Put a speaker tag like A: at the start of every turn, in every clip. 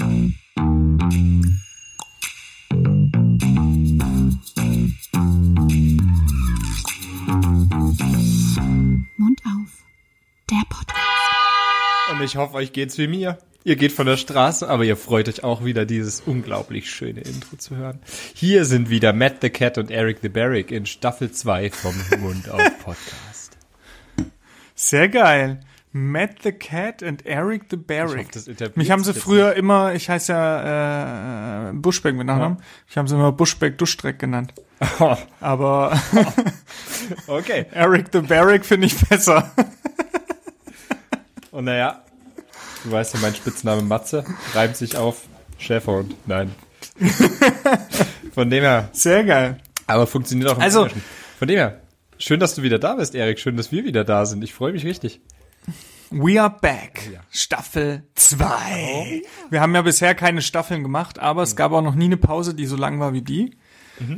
A: Mund auf. Der Podcast.
B: Und ich hoffe, euch geht's wie mir. Ihr geht von der Straße, aber ihr freut euch auch wieder, dieses unglaublich schöne Intro zu hören. Hier sind wieder Matt the Cat und Eric the Barrick in Staffel 2 vom Mund auf Podcast.
C: Sehr geil. Matt the Cat and Eric the Barrick.
B: hoffe,
C: Mich haben sie früher immer, ich heiße ja äh, Buschbeck mit Nachnamen, ich habe sie immer Buschbeck Duschstreck genannt. Aber
B: Okay.
C: Eric the Barrick finde ich besser.
B: Und naja, du weißt ja, mein Spitzname Matze reimt sich auf Schäferhund. Nein. Von dem her,
C: Sehr geil.
B: aber funktioniert auch im
C: Also-
B: Englischen. Von dem her, schön, dass du wieder da bist, Erik. Schön, dass wir wieder da sind. Ich freue mich richtig.
C: We are back. Staffel 2. Wir haben ja bisher keine Staffeln gemacht, aber es gab auch noch nie eine Pause, die so lang war wie die.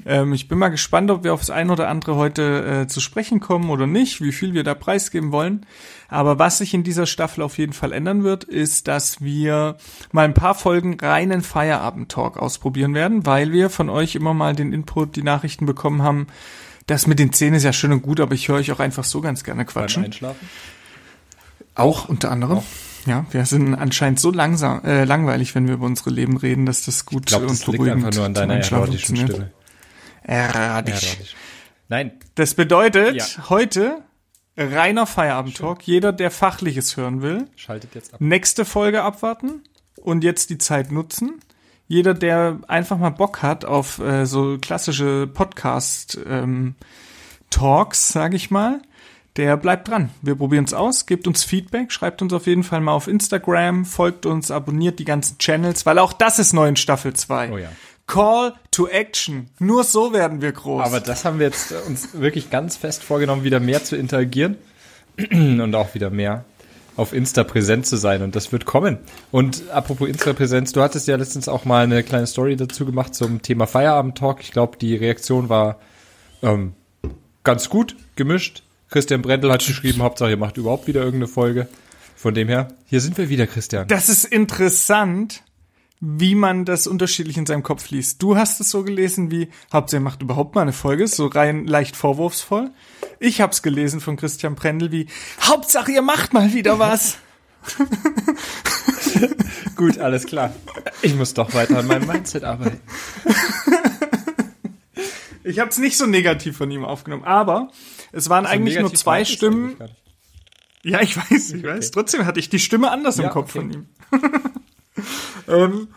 C: Ähm, ich bin mal gespannt, ob wir aufs ein oder andere heute äh, zu sprechen kommen oder nicht, wie viel wir da preisgeben wollen. Aber was sich in dieser Staffel auf jeden Fall ändern wird, ist, dass wir mal ein paar Folgen reinen Feierabend-Talk ausprobieren werden, weil wir von euch immer mal den Input, die Nachrichten bekommen haben. Das mit den Zähnen ist ja schön und gut, aber ich höre euch auch einfach so ganz gerne
B: Beim
C: quatschen.
B: Einschlafen.
C: Auch unter anderem. Ja, wir sind anscheinend so langsam, äh, langweilig, wenn wir über unsere Leben reden, dass das gut
B: Ich glaube,
C: und
B: das liegt
C: beruhigend
B: einfach nur an deiner erotischen. Stimme.
C: Erotisch.
B: Nein,
C: Das bedeutet
B: Ja.
C: heute reiner Feierabend-Talk. Jeder, der Fachliches hören will,
B: schaltet jetzt ab.
C: nächste Folge abwarten und jetzt die Zeit nutzen. Jeder, der einfach mal Bock hat auf äh, so klassische Podcast-Talks, sage ich mal, der bleibt dran. Wir probieren es aus, gebt uns Feedback, schreibt uns auf jeden Fall mal auf Instagram, folgt uns, abonniert die ganzen Channels, weil auch das ist neu in Staffel 2.
B: Oh ja.
C: Call to Action. Nur so werden wir groß.
B: Aber das haben wir jetzt uns wirklich ganz fest vorgenommen, wieder mehr zu interagieren und auch wieder mehr auf Insta präsent zu sein. Und das wird kommen. Und apropos Insta-Präsenz, du hattest ja letztens auch mal eine kleine Story dazu gemacht zum Thema Feierabend-Talk. Ich glaube, die Reaktion war ähm, ganz gut gemischt. Christian Brendel hat geschrieben, Hauptsache ihr macht überhaupt wieder irgendeine Folge. Von dem her, hier sind wir wieder, Christian.
C: Das ist interessant, wie man das unterschiedlich in seinem Kopf liest. Du hast es so gelesen wie, Hauptsache ihr macht überhaupt mal eine Folge, so rein leicht vorwurfsvoll. Ich hab's gelesen von Christian Brendel wie, Hauptsache ihr macht mal wieder was.
B: Gut, alles klar. Ich muss doch weiter an meinem Mindset arbeiten.
C: Ich hab's nicht so negativ von ihm aufgenommen, aber es waren eigentlich nur zwei Stimmen. Ja, ich weiß, ich weiß. Trotzdem hatte ich die Stimme anders im
B: Ja,
C: Kopf
B: okay.
C: von ihm. ähm,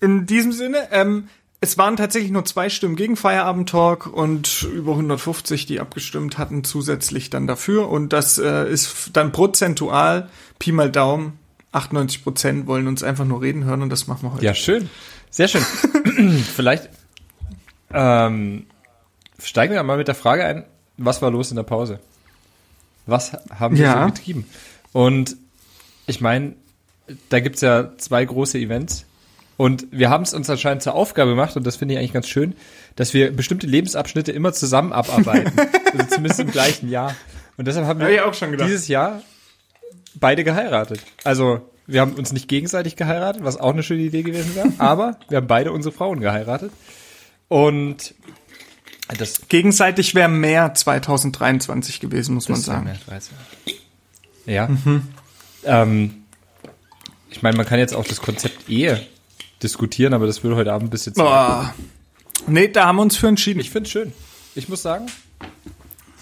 C: in diesem Sinne, ähm, es waren tatsächlich nur zwei Stimmen gegen Feierabend-Talk und über 150, die abgestimmt hatten, zusätzlich dann dafür. Und das äh, ist dann prozentual, Pi mal Daumen, 98 Prozent wollen uns einfach nur reden hören und das machen wir heute.
B: Ja, schön. Sehr schön. Vielleicht ähm, steigen wir mal mit der Frage ein, was war los in der Pause? Was haben wir
C: Ja.
B: so getrieben? Und ich meine, da gibt's ja zwei große Events. Und wir haben es uns anscheinend zur Aufgabe gemacht, und das finde ich eigentlich ganz schön, dass wir bestimmte Lebensabschnitte immer zusammen abarbeiten. also zumindest im gleichen Jahr. Und deshalb haben wir
C: gedacht.
B: dieses Jahr beide geheiratet. Also wir haben uns nicht gegenseitig geheiratet, was auch eine schöne Idee gewesen wäre, aber wir haben beide unsere Frauen geheiratet. Und das,
C: Gegenseitig wäre mehr 2023 gewesen, muss man sagen.
B: mehr als 13. Ja. Ähm, ich meine, man kann jetzt auch das Konzept Ehe diskutieren, aber das würde heute Abend ein bisschen zu.
C: Boah. Nee, da haben wir uns für entschieden.
B: Ich finde es schön. Ich muss sagen,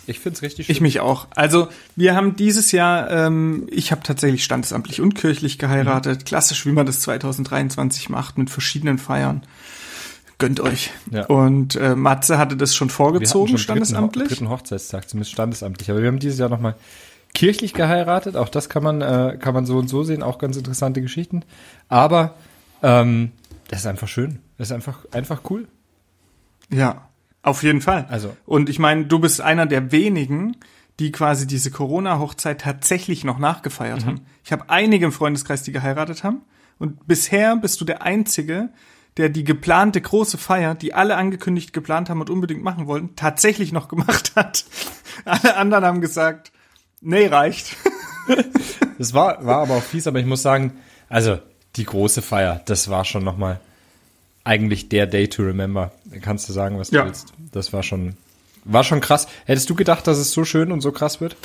B: ich finde es richtig schön.
C: Ich mich auch. Also wir haben dieses Jahr, ähm, ich habe tatsächlich standesamtlich und kirchlich geheiratet. Klassisch, wie man das 2023 macht, mit verschiedenen Feiern. Gönnt euch.
B: Ja.
C: Und äh, Matze hatte das schon vorgezogen,
B: schon
C: standesamtlich.
B: Dritten, dritten Hochzeitstag, zumindest standesamtlich. Aber wir haben dieses Jahr nochmal kirchlich geheiratet. Auch das kann man, äh, kann man so und so sehen. Auch ganz interessante Geschichten. Aber ähm, das ist einfach schön. Das ist einfach, einfach cool.
C: Ja, auf jeden Fall.
B: Also-
C: Und ich meine, du bist einer der wenigen, die quasi diese Corona-Hochzeit tatsächlich noch nachgefeiert
B: Mhm.
C: haben. Ich habe einige im Freundeskreis, die geheiratet haben. Und bisher bist du der Einzige, der die geplante große Feier, die alle angekündigt geplant haben und unbedingt machen wollten, tatsächlich noch gemacht hat. Alle anderen haben gesagt, nee, reicht.
B: Das war, war aber auch fies, aber ich muss sagen, also die große Feier, das war schon nochmal eigentlich der Day to remember. Kannst du sagen, was du
C: Ja.
B: willst. Das war schon, war schon krass. Hättest du gedacht, dass es so schön und so krass wird?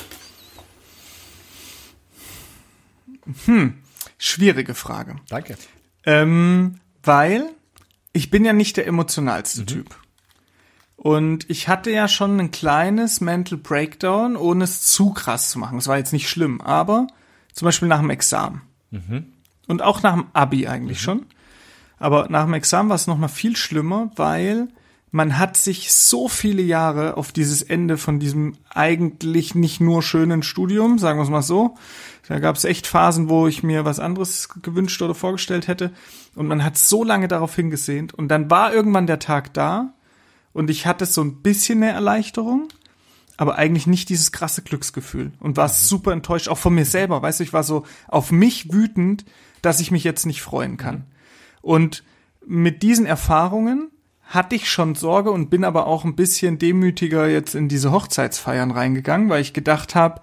C: Schwierige Frage.
B: Danke.
C: Ähm, weil ich bin ja nicht der emotionalste Typ. Und ich hatte ja schon ein kleines Mental Breakdown, ohne es zu krass zu machen. Es war jetzt nicht schlimm, aber zum Beispiel nach dem Examen. Und auch nach dem Abi eigentlich schon. Aber nach dem Examen war es noch mal viel schlimmer, weil man hat sich so viele Jahre auf dieses Ende von diesem eigentlich nicht nur schönen Studium, sagen wir es mal so, da gab es echt Phasen, wo ich mir was anderes gewünscht oder vorgestellt hätte. Und man hat so lange darauf hingesehnt. Und dann war irgendwann der Tag da und ich hatte so ein bisschen eine Erleichterung, aber eigentlich nicht dieses krasse Glücksgefühl. Und war super enttäuscht, auch von mir selber. Weißt du, ich war so auf mich wütend, dass ich mich jetzt nicht freuen kann. Und mit diesen Erfahrungen hatte ich schon Sorge und bin aber auch ein bisschen demütiger jetzt in diese Hochzeitsfeiern reingegangen, weil ich gedacht habe,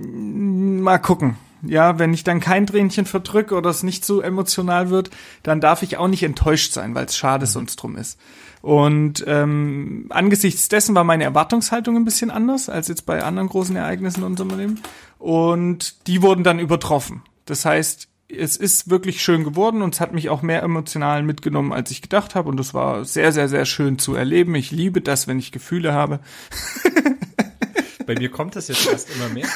C: mal gucken. Ja, wenn ich dann kein Tränchen verdrücke oder es nicht so emotional wird, dann darf ich auch nicht enttäuscht sein, weil es schade sonst drum ist. Und ähm, angesichts dessen war meine Erwartungshaltung ein bisschen anders als jetzt bei anderen großen Ereignissen in unserem Leben. Und die wurden dann übertroffen. Das heißt, es ist wirklich schön geworden und es hat mich auch mehr emotional mitgenommen, als ich gedacht habe. Und es war sehr, sehr, sehr schön zu erleben. Ich liebe das, wenn ich Gefühle habe.
B: Bei mir kommt das jetzt erst immer mehr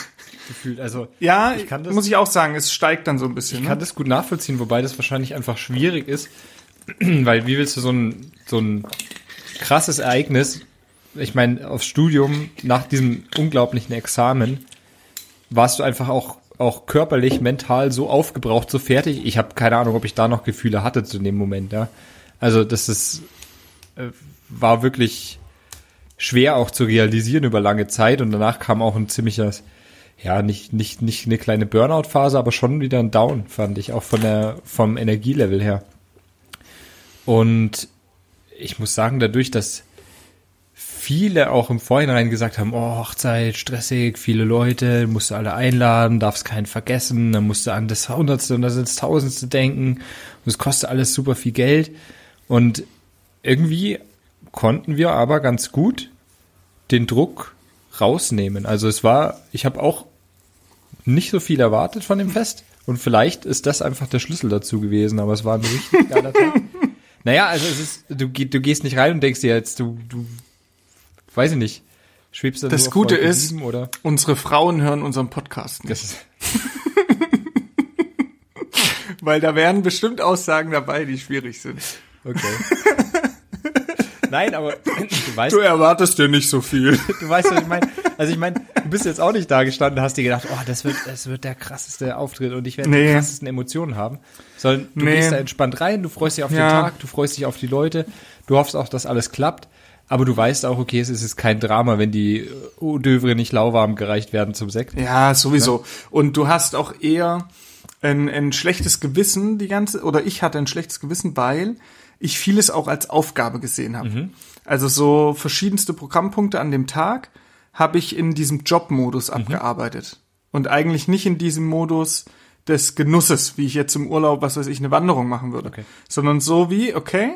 B: gefühlt. Also
C: Ja,
B: ich kann das,
C: muss ich auch sagen, es steigt dann so ein bisschen.
B: ich
C: ne?
B: kann das gut nachvollziehen, wobei das wahrscheinlich einfach schwierig ist, weil wie willst du so ein so ein krasses Ereignis, ich meine, aufs Studium nach diesem unglaublichen Examen warst du einfach auch auch körperlich, mental so aufgebraucht, so fertig. Ich habe keine Ahnung, ob ich da noch Gefühle hatte zu dem Moment, ja. Also das ist äh, war wirklich schwer auch zu realisieren über lange Zeit und danach kam auch ein ziemliches ja, nicht, nicht, nicht eine kleine Burnout-Phase, aber schon wieder ein Down, fand ich, auch von der, vom Energielevel her. Und ich muss sagen, dadurch, dass viele auch im Vorhinein gesagt haben, oh, Hochzeit, stressig, viele Leute, musst du alle einladen, darfst keinen vergessen, dann musst du an das Hundertste und das ins Tausendste denken und es kostet alles super viel Geld. Und irgendwie konnten wir aber ganz gut den Druck rausnehmen. Also es war, ich habe auch nicht so viel erwartet von dem Fest und vielleicht ist das einfach der Schlüssel dazu gewesen, aber es war ein richtig geiler Tag. Naja, also es ist, du, du gehst nicht rein und denkst dir jetzt, du, du, weiß ich nicht, schwebst da
C: Das Gute ist-
B: sieben oder?
C: Unsere Frauen hören unseren Podcast nicht, weil da wären bestimmt Aussagen dabei, die schwierig sind.
B: okay. Nein, aber du weißt,
C: Du erwartest dir nicht so viel.
B: Du weißt, was ich meine. Also ich meine, du bist jetzt auch nicht da gestanden, hast dir gedacht, oh, das wird, das wird der krasseste Auftritt und ich werde die
C: Nee.
B: krassesten Emotionen haben. Sondern du
C: Nee.
B: gehst da entspannt rein, du freust dich auf
C: Ja.
B: den Tag, du freust dich auf die Leute, du hoffst auch, dass alles klappt. Aber du weißt auch, okay, es ist kein Drama, wenn die Dövre nicht lauwarm gereicht werden zum Sekt.
C: Ja, sowieso. Und du hast auch eher ein, ein schlechtes Gewissen, die ganze, oder ich hatte ein schlechtes Gewissen, weil ich vieles auch als Aufgabe gesehen habe. Also so verschiedenste Programmpunkte an dem Tag habe ich in diesem Jobmodus abgearbeitet. Und eigentlich nicht in diesem Modus des Genusses, wie ich jetzt im Urlaub, was weiß ich, eine Wanderung machen würde.
B: Okay.
C: Sondern so wie, okay,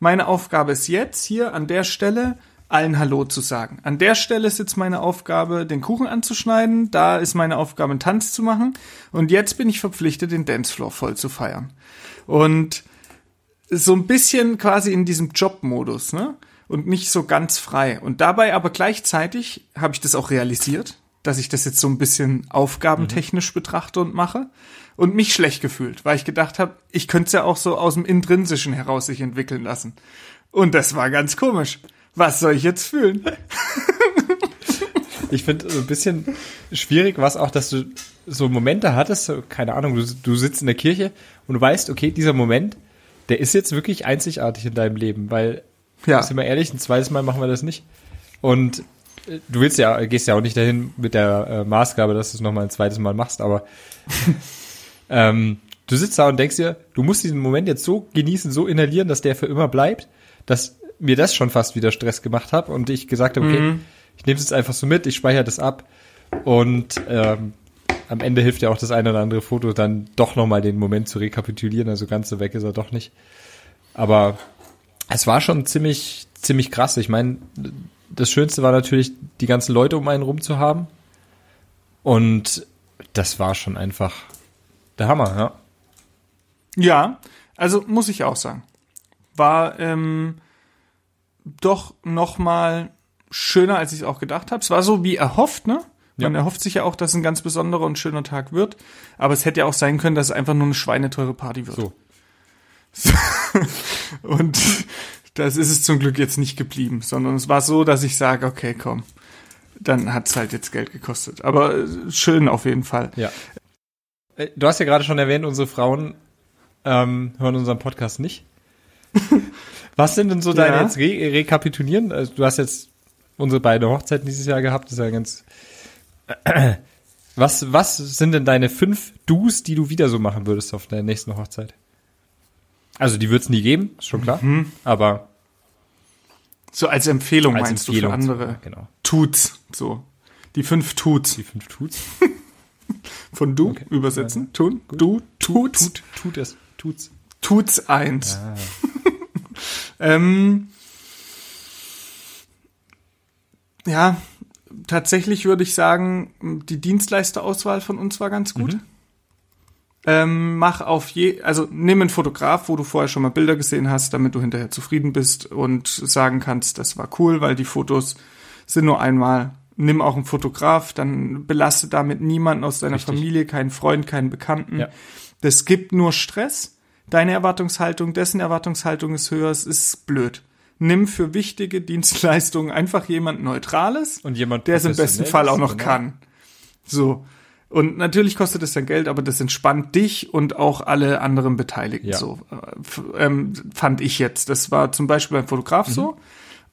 C: meine Aufgabe ist jetzt hier an der Stelle allen Hallo zu sagen. An der Stelle ist jetzt meine Aufgabe, den Kuchen anzuschneiden. Da ist meine Aufgabe, einen Tanz zu machen. Und jetzt bin ich verpflichtet, den Dancefloor voll zu feiern. Und so ein bisschen quasi in diesem Jobmodus, ne? Und nicht so ganz frei. Und dabei aber gleichzeitig habe ich das auch realisiert, dass ich das jetzt so ein bisschen aufgabentechnisch betrachte und mache und mich schlecht gefühlt, weil ich gedacht habe, ich könnte es ja auch so aus dem Intrinsischen heraus sich entwickeln lassen. Und das war ganz komisch. Was soll ich jetzt fühlen?
B: Ich finde so ein bisschen schwierig was auch, dass du so Momente hattest, so, keine Ahnung, du, du sitzt in der Kirche und du weißt, okay, dieser Moment, der ist jetzt wirklich einzigartig in deinem Leben, weil
C: Ja.
B: Sind wir ehrlich, ein zweites Mal machen wir das nicht. Und äh, du willst ja, gehst ja auch nicht dahin mit der äh, Maßgabe, dass du es nochmal ein zweites Mal machst, aber ähm, du sitzt da und denkst dir, du musst diesen Moment jetzt so genießen, so inhalieren, dass der für immer bleibt, dass mir das schon fast wieder Stress gemacht hat und ich gesagt habe, okay, ich nehme es jetzt einfach so mit, ich speichere das ab und ähm, am Ende hilft ja auch das eine oder andere Foto dann doch nochmal den Moment zu rekapitulieren. Also ganz so weg ist er doch nicht. Aber es war schon ziemlich, ziemlich krass. Ich meine, das Schönste war natürlich, die ganzen Leute um einen rum zu haben. Und das war schon einfach der Hammer, ja.
C: Ja, also muss ich auch sagen. War ähm, doch noch mal schöner, als ich es auch gedacht habe. Es war so wie erhofft, ne? Man
B: Ja.
C: erhofft sich ja auch, dass es ein ganz besonderer und schöner Tag wird. Aber es hätte ja auch sein können, dass es einfach nur eine schweineteure Party wird.
B: So.
C: Und das ist es zum Glück jetzt nicht geblieben, sondern es war so, dass ich sage, okay, komm, dann hat es halt jetzt Geld gekostet. Aber äh, schön auf jeden Fall.
B: Ja. Äh, Du hast ja gerade schon erwähnt, unsere Frauen ähm, hören unseren Podcast nicht. Was sind denn so deine
C: Ja.
B: jetzt re rekapitulieren? Also du hast jetzt unsere beiden Hochzeiten dieses Jahr gehabt, das ist ja ganz. Was, was sind denn deine fünf Do's, die du wieder so machen würdest auf der nächsten Hochzeit? Also die wird es nie geben, ist schon klar. Aber
C: So als Empfehlung
B: als
C: meinst
B: Empfehlung.
C: du für andere.
B: Genau.
C: Tuts, so. Die fünf Tuts.
B: Die fünf Tuts.
C: Von du
B: Okay.
C: übersetzen. Tun. Du. Tuts.
B: Tut, tut es. Tut's.
C: Tuts eins.
B: Ah.
C: ähm, ja, tatsächlich würde ich sagen, die Dienstleisterauswahl von uns war ganz gut. Ähm, mach auf je, also nimm einen Fotograf, wo du vorher schon mal Bilder gesehen hast, damit du hinterher zufrieden bist und sagen kannst, das war cool, weil die Fotos sind nur einmal. Nimm auch einen Fotograf, dann belaste damit niemanden aus deiner
B: Richtig.
C: Familie, keinen Freund, keinen Bekannten.
B: Ja.
C: Das gibt nur Stress. Deine Erwartungshaltung, dessen Erwartungshaltung ist höher, es ist blöd. Nimm für wichtige Dienstleistungen einfach jemand Neutrales
B: Und jemand
C: der es im besten Fall auch noch
B: genau.
C: kann. So. Und natürlich kostet es dann Geld, aber das entspannt dich und auch alle anderen Beteiligten
B: Ja.
C: so. Äh, ähm, fand ich jetzt. Das war zum Beispiel beim Fotograf
B: Mhm.
C: so.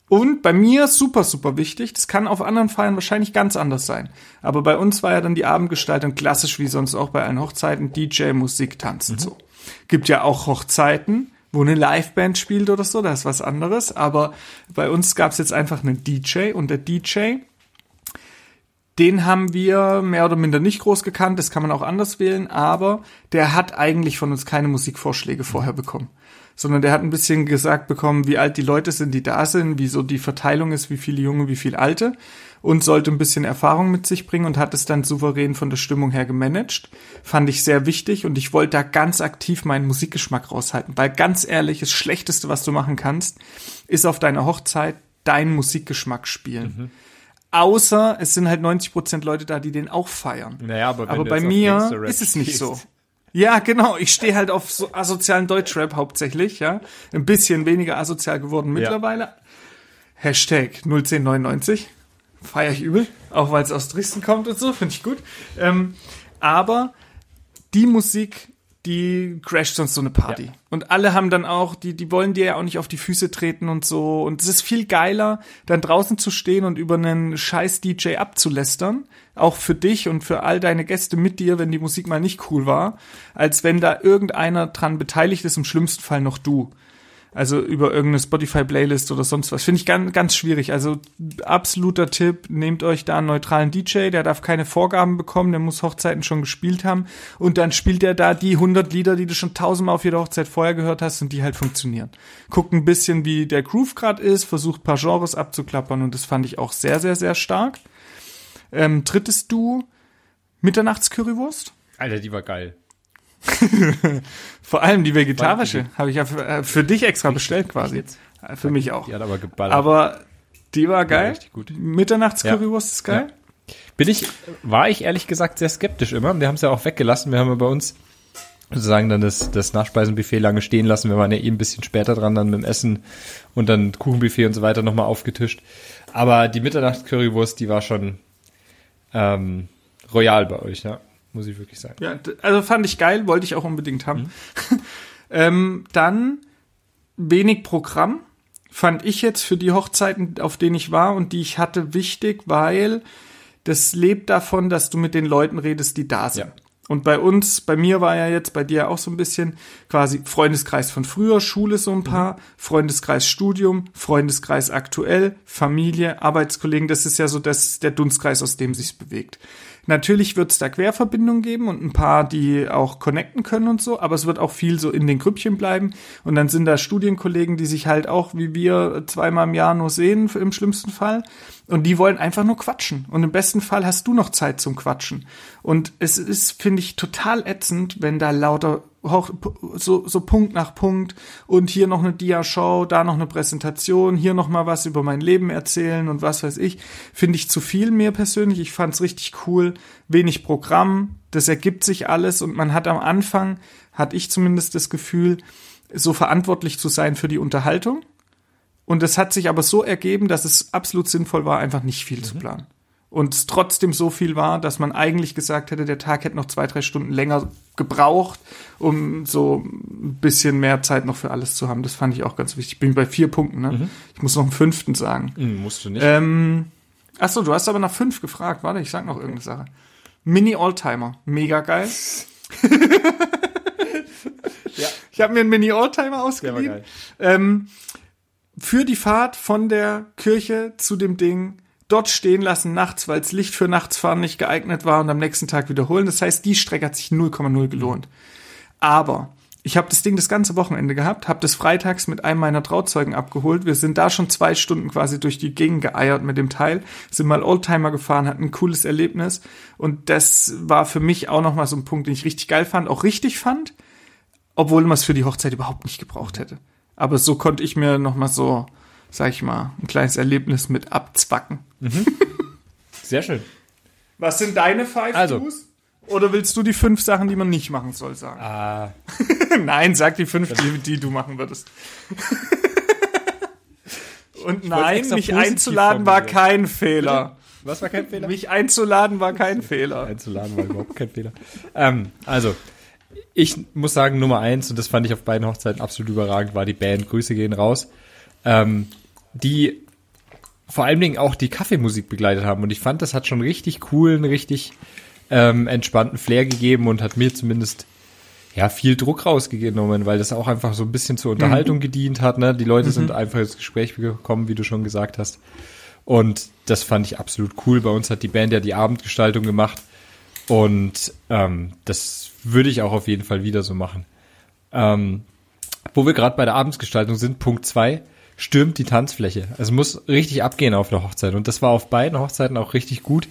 C: Und bei mir super, super wichtig. Das kann auf anderen Feiern wahrscheinlich ganz anders sein. Aber bei uns war ja dann die Abendgestaltung klassisch wie sonst auch bei allen Hochzeiten. DJ, Musik, Tanzen,
B: Mhm.
C: so. Gibt ja auch Hochzeiten, wo eine Liveband spielt oder so. Das ist was anderes. Aber bei uns gab es jetzt einfach einen DJ und der DJ den haben wir mehr oder minder nicht groß gekannt, das kann man auch anders wählen, aber der hat eigentlich von uns keine Musikvorschläge vorher bekommen. Sondern der hat ein bisschen gesagt bekommen, wie alt die Leute sind, die da sind, wie so die Verteilung ist, wie viele Junge, wie viel Alte und sollte ein bisschen Erfahrung mit sich bringen und hat es dann souverän von der Stimmung her gemanagt. Fand ich sehr wichtig und ich wollte da ganz aktiv meinen Musikgeschmack raushalten, weil ganz ehrlich, das Schlechteste, was du machen kannst, ist auf deiner Hochzeit deinen Musikgeschmack spielen. Außer es sind halt 90% Leute da, die den auch feiern.
B: Naja, aber
C: Aber bei mir ist es nicht so. Ja, genau. Ich stehe halt auf so asozialen Deutschrap hauptsächlich, ja. Ein bisschen weniger asozial geworden mittlerweile. Hashtag 01099. Feier ich übel. Auch weil es aus Dresden kommt und so, finde ich gut. Ähm, aber die Musik, die crasht sonst so eine Party.
B: Ja.
C: Und alle haben dann auch, die, die wollen dir ja auch nicht auf die Füße treten und so. Und es ist viel geiler, dann draußen zu stehen und über einen scheiß DJ abzulästern. Auch für dich und für all deine Gäste mit dir, wenn die Musik mal nicht cool war, als wenn da irgendeiner dran beteiligt ist, im schlimmsten Fall noch du. Also über irgendeine Spotify-Playlist oder sonst was. Finde ich ganz, ganz schwierig. Also absoluter Tipp, nehmt euch da einen neutralen DJ, der darf keine Vorgaben bekommen, der muss Hochzeiten schon gespielt haben. Und dann spielt er da die 100 Lieder, die du schon tausendmal auf jeder Hochzeit vorher gehört hast und die halt funktionieren. Guckt ein bisschen, wie der Groove gerade ist, versucht paar Genres abzuklappern und das fand ich auch sehr, sehr, sehr stark. Ähm, drittes Du, Mitternachtscurrywurst.
B: Alter, die war geil.
C: Vor allem die vegetarische habe ich ja für, äh, für dich extra bestellt quasi.
B: jetzt?
C: Äh, Für mich auch.
B: Die hat aber geballert.
C: Aber die war geil.
B: gut.
C: Mitternachtscurrywurst ist geil.
B: Bin ich, war ich ehrlich gesagt sehr skeptisch immer. Wir haben es ja auch weggelassen. Wir haben ja bei uns sozusagen dann das, das Nachspeisenbuffet lange stehen lassen. Wir waren ja eh ein bisschen später dran dann mit dem Essen und dann Kuchenbuffet und so weiter nochmal aufgetischt. Aber die Mitternachts-Currywurst, die war schon ähm, royal bei euch, ja. Muss ich wirklich sagen.
C: Ja, also fand ich geil, wollte ich auch unbedingt haben. ähm, dann wenig Programm fand ich jetzt für die Hochzeiten, auf denen ich war und die ich hatte, wichtig, weil das lebt davon, dass du mit den Leuten redest, die da sind.
B: Ja.
C: Und bei uns, bei mir war ja jetzt, bei dir auch so ein bisschen quasi Freundeskreis von früher, Schule so ein paar, Freundeskreis Studium, Freundeskreis aktuell, Familie, Arbeitskollegen, das ist ja so das, der Dunstkreis, aus dem sich's bewegt. Natürlich wird es da Querverbindungen geben und ein paar, die auch connecten können und so, aber es wird auch viel so in den Grüppchen bleiben. Und dann sind da Studienkollegen, die sich halt auch wie wir zweimal im Jahr nur sehen, im schlimmsten Fall. Und die wollen einfach nur quatschen. Und im besten Fall hast du noch Zeit zum Quatschen. Und es ist, finde ich, total ätzend, wenn da lauter so, so Punkt nach Punkt und hier noch eine Dia-Show, da noch eine Präsentation, hier noch mal was über mein Leben erzählen und was weiß ich, finde ich zu viel mir persönlich. Ich fand's richtig cool, wenig Programm, das ergibt sich alles und man hat am Anfang, hatte ich zumindest das Gefühl, so verantwortlich zu sein für die Unterhaltung. Und es hat sich aber so ergeben, dass es absolut sinnvoll war, einfach nicht viel mhm. zu planen und es trotzdem so viel war, dass man eigentlich gesagt hätte, der Tag hätte noch zwei, drei Stunden länger gebraucht, um so ein bisschen mehr Zeit noch für alles zu haben. Das fand ich auch ganz wichtig. Ich bin bei vier Punkten, ne? Mhm. Ich muss noch einen fünften sagen.
B: Mhm, musst du nicht.
C: Ähm, achso, du hast aber nach fünf gefragt. Warte, ich sag noch irgendeine Sache. Mini Oldtimer. Mega geil. ja. Ich habe mir einen Mini Oldtimer ausgeliehen. Ähm, für die Fahrt von der Kirche zu dem Ding dort stehen lassen nachts, weil das Licht für Nachtsfahren nicht geeignet war und am nächsten Tag wiederholen. Das heißt, die Strecke hat sich 0,0 gelohnt. Aber ich habe das Ding das ganze Wochenende gehabt, habe das freitags mit einem meiner Trauzeugen abgeholt. Wir sind da schon zwei Stunden quasi durch die Gegend geeiert mit dem Teil, sind mal Oldtimer gefahren, hatten ein cooles Erlebnis und das war für mich auch nochmal so ein Punkt, den ich richtig geil fand, auch richtig fand, obwohl man es für die Hochzeit überhaupt nicht gebraucht hätte. Aber so konnte ich mir nochmal so sag ich mal, ein kleines Erlebnis mit abzwacken. Mhm.
B: Sehr schön.
C: Was sind deine Five also. Do's? Oder willst du die fünf Sachen, die man nicht machen soll, sagen?
B: Ah.
C: nein, sag die fünf, die, die du machen würdest. Und nein, mich einzuladen war kein Fehler.
B: Was war kein Fehler?
C: Mich einzuladen war kein Fehler.
B: Einzuladen war überhaupt kein Fehler. Ähm, also, ich muss sagen, Nummer eins, und das fand ich auf beiden Hochzeiten absolut überragend, war die Band. Grüße gehen raus ähm, die vor allen Dingen auch die Kaffeemusik begleitet haben. Und ich fand, das hat schon richtig coolen, richtig ähm, entspannten Flair gegeben und hat mir zumindest ja viel Druck rausgenommen, weil das auch einfach so ein bisschen zur Unterhaltung mhm. gedient hat. Ne? Die Leute mhm. sind einfach ins Gespräch gekommen, wie du schon gesagt hast. Und das fand ich absolut cool. Bei uns hat die Band ja die Abendgestaltung gemacht. Und ähm, das würde ich auch auf jeden Fall wieder so machen. Ähm, wo wir gerade bei der Abendsgestaltung sind, Punkt zwei stürmt die Tanzfläche. Es muss richtig abgehen auf der Hochzeit. Und das war auf beiden Hochzeiten auch richtig gut.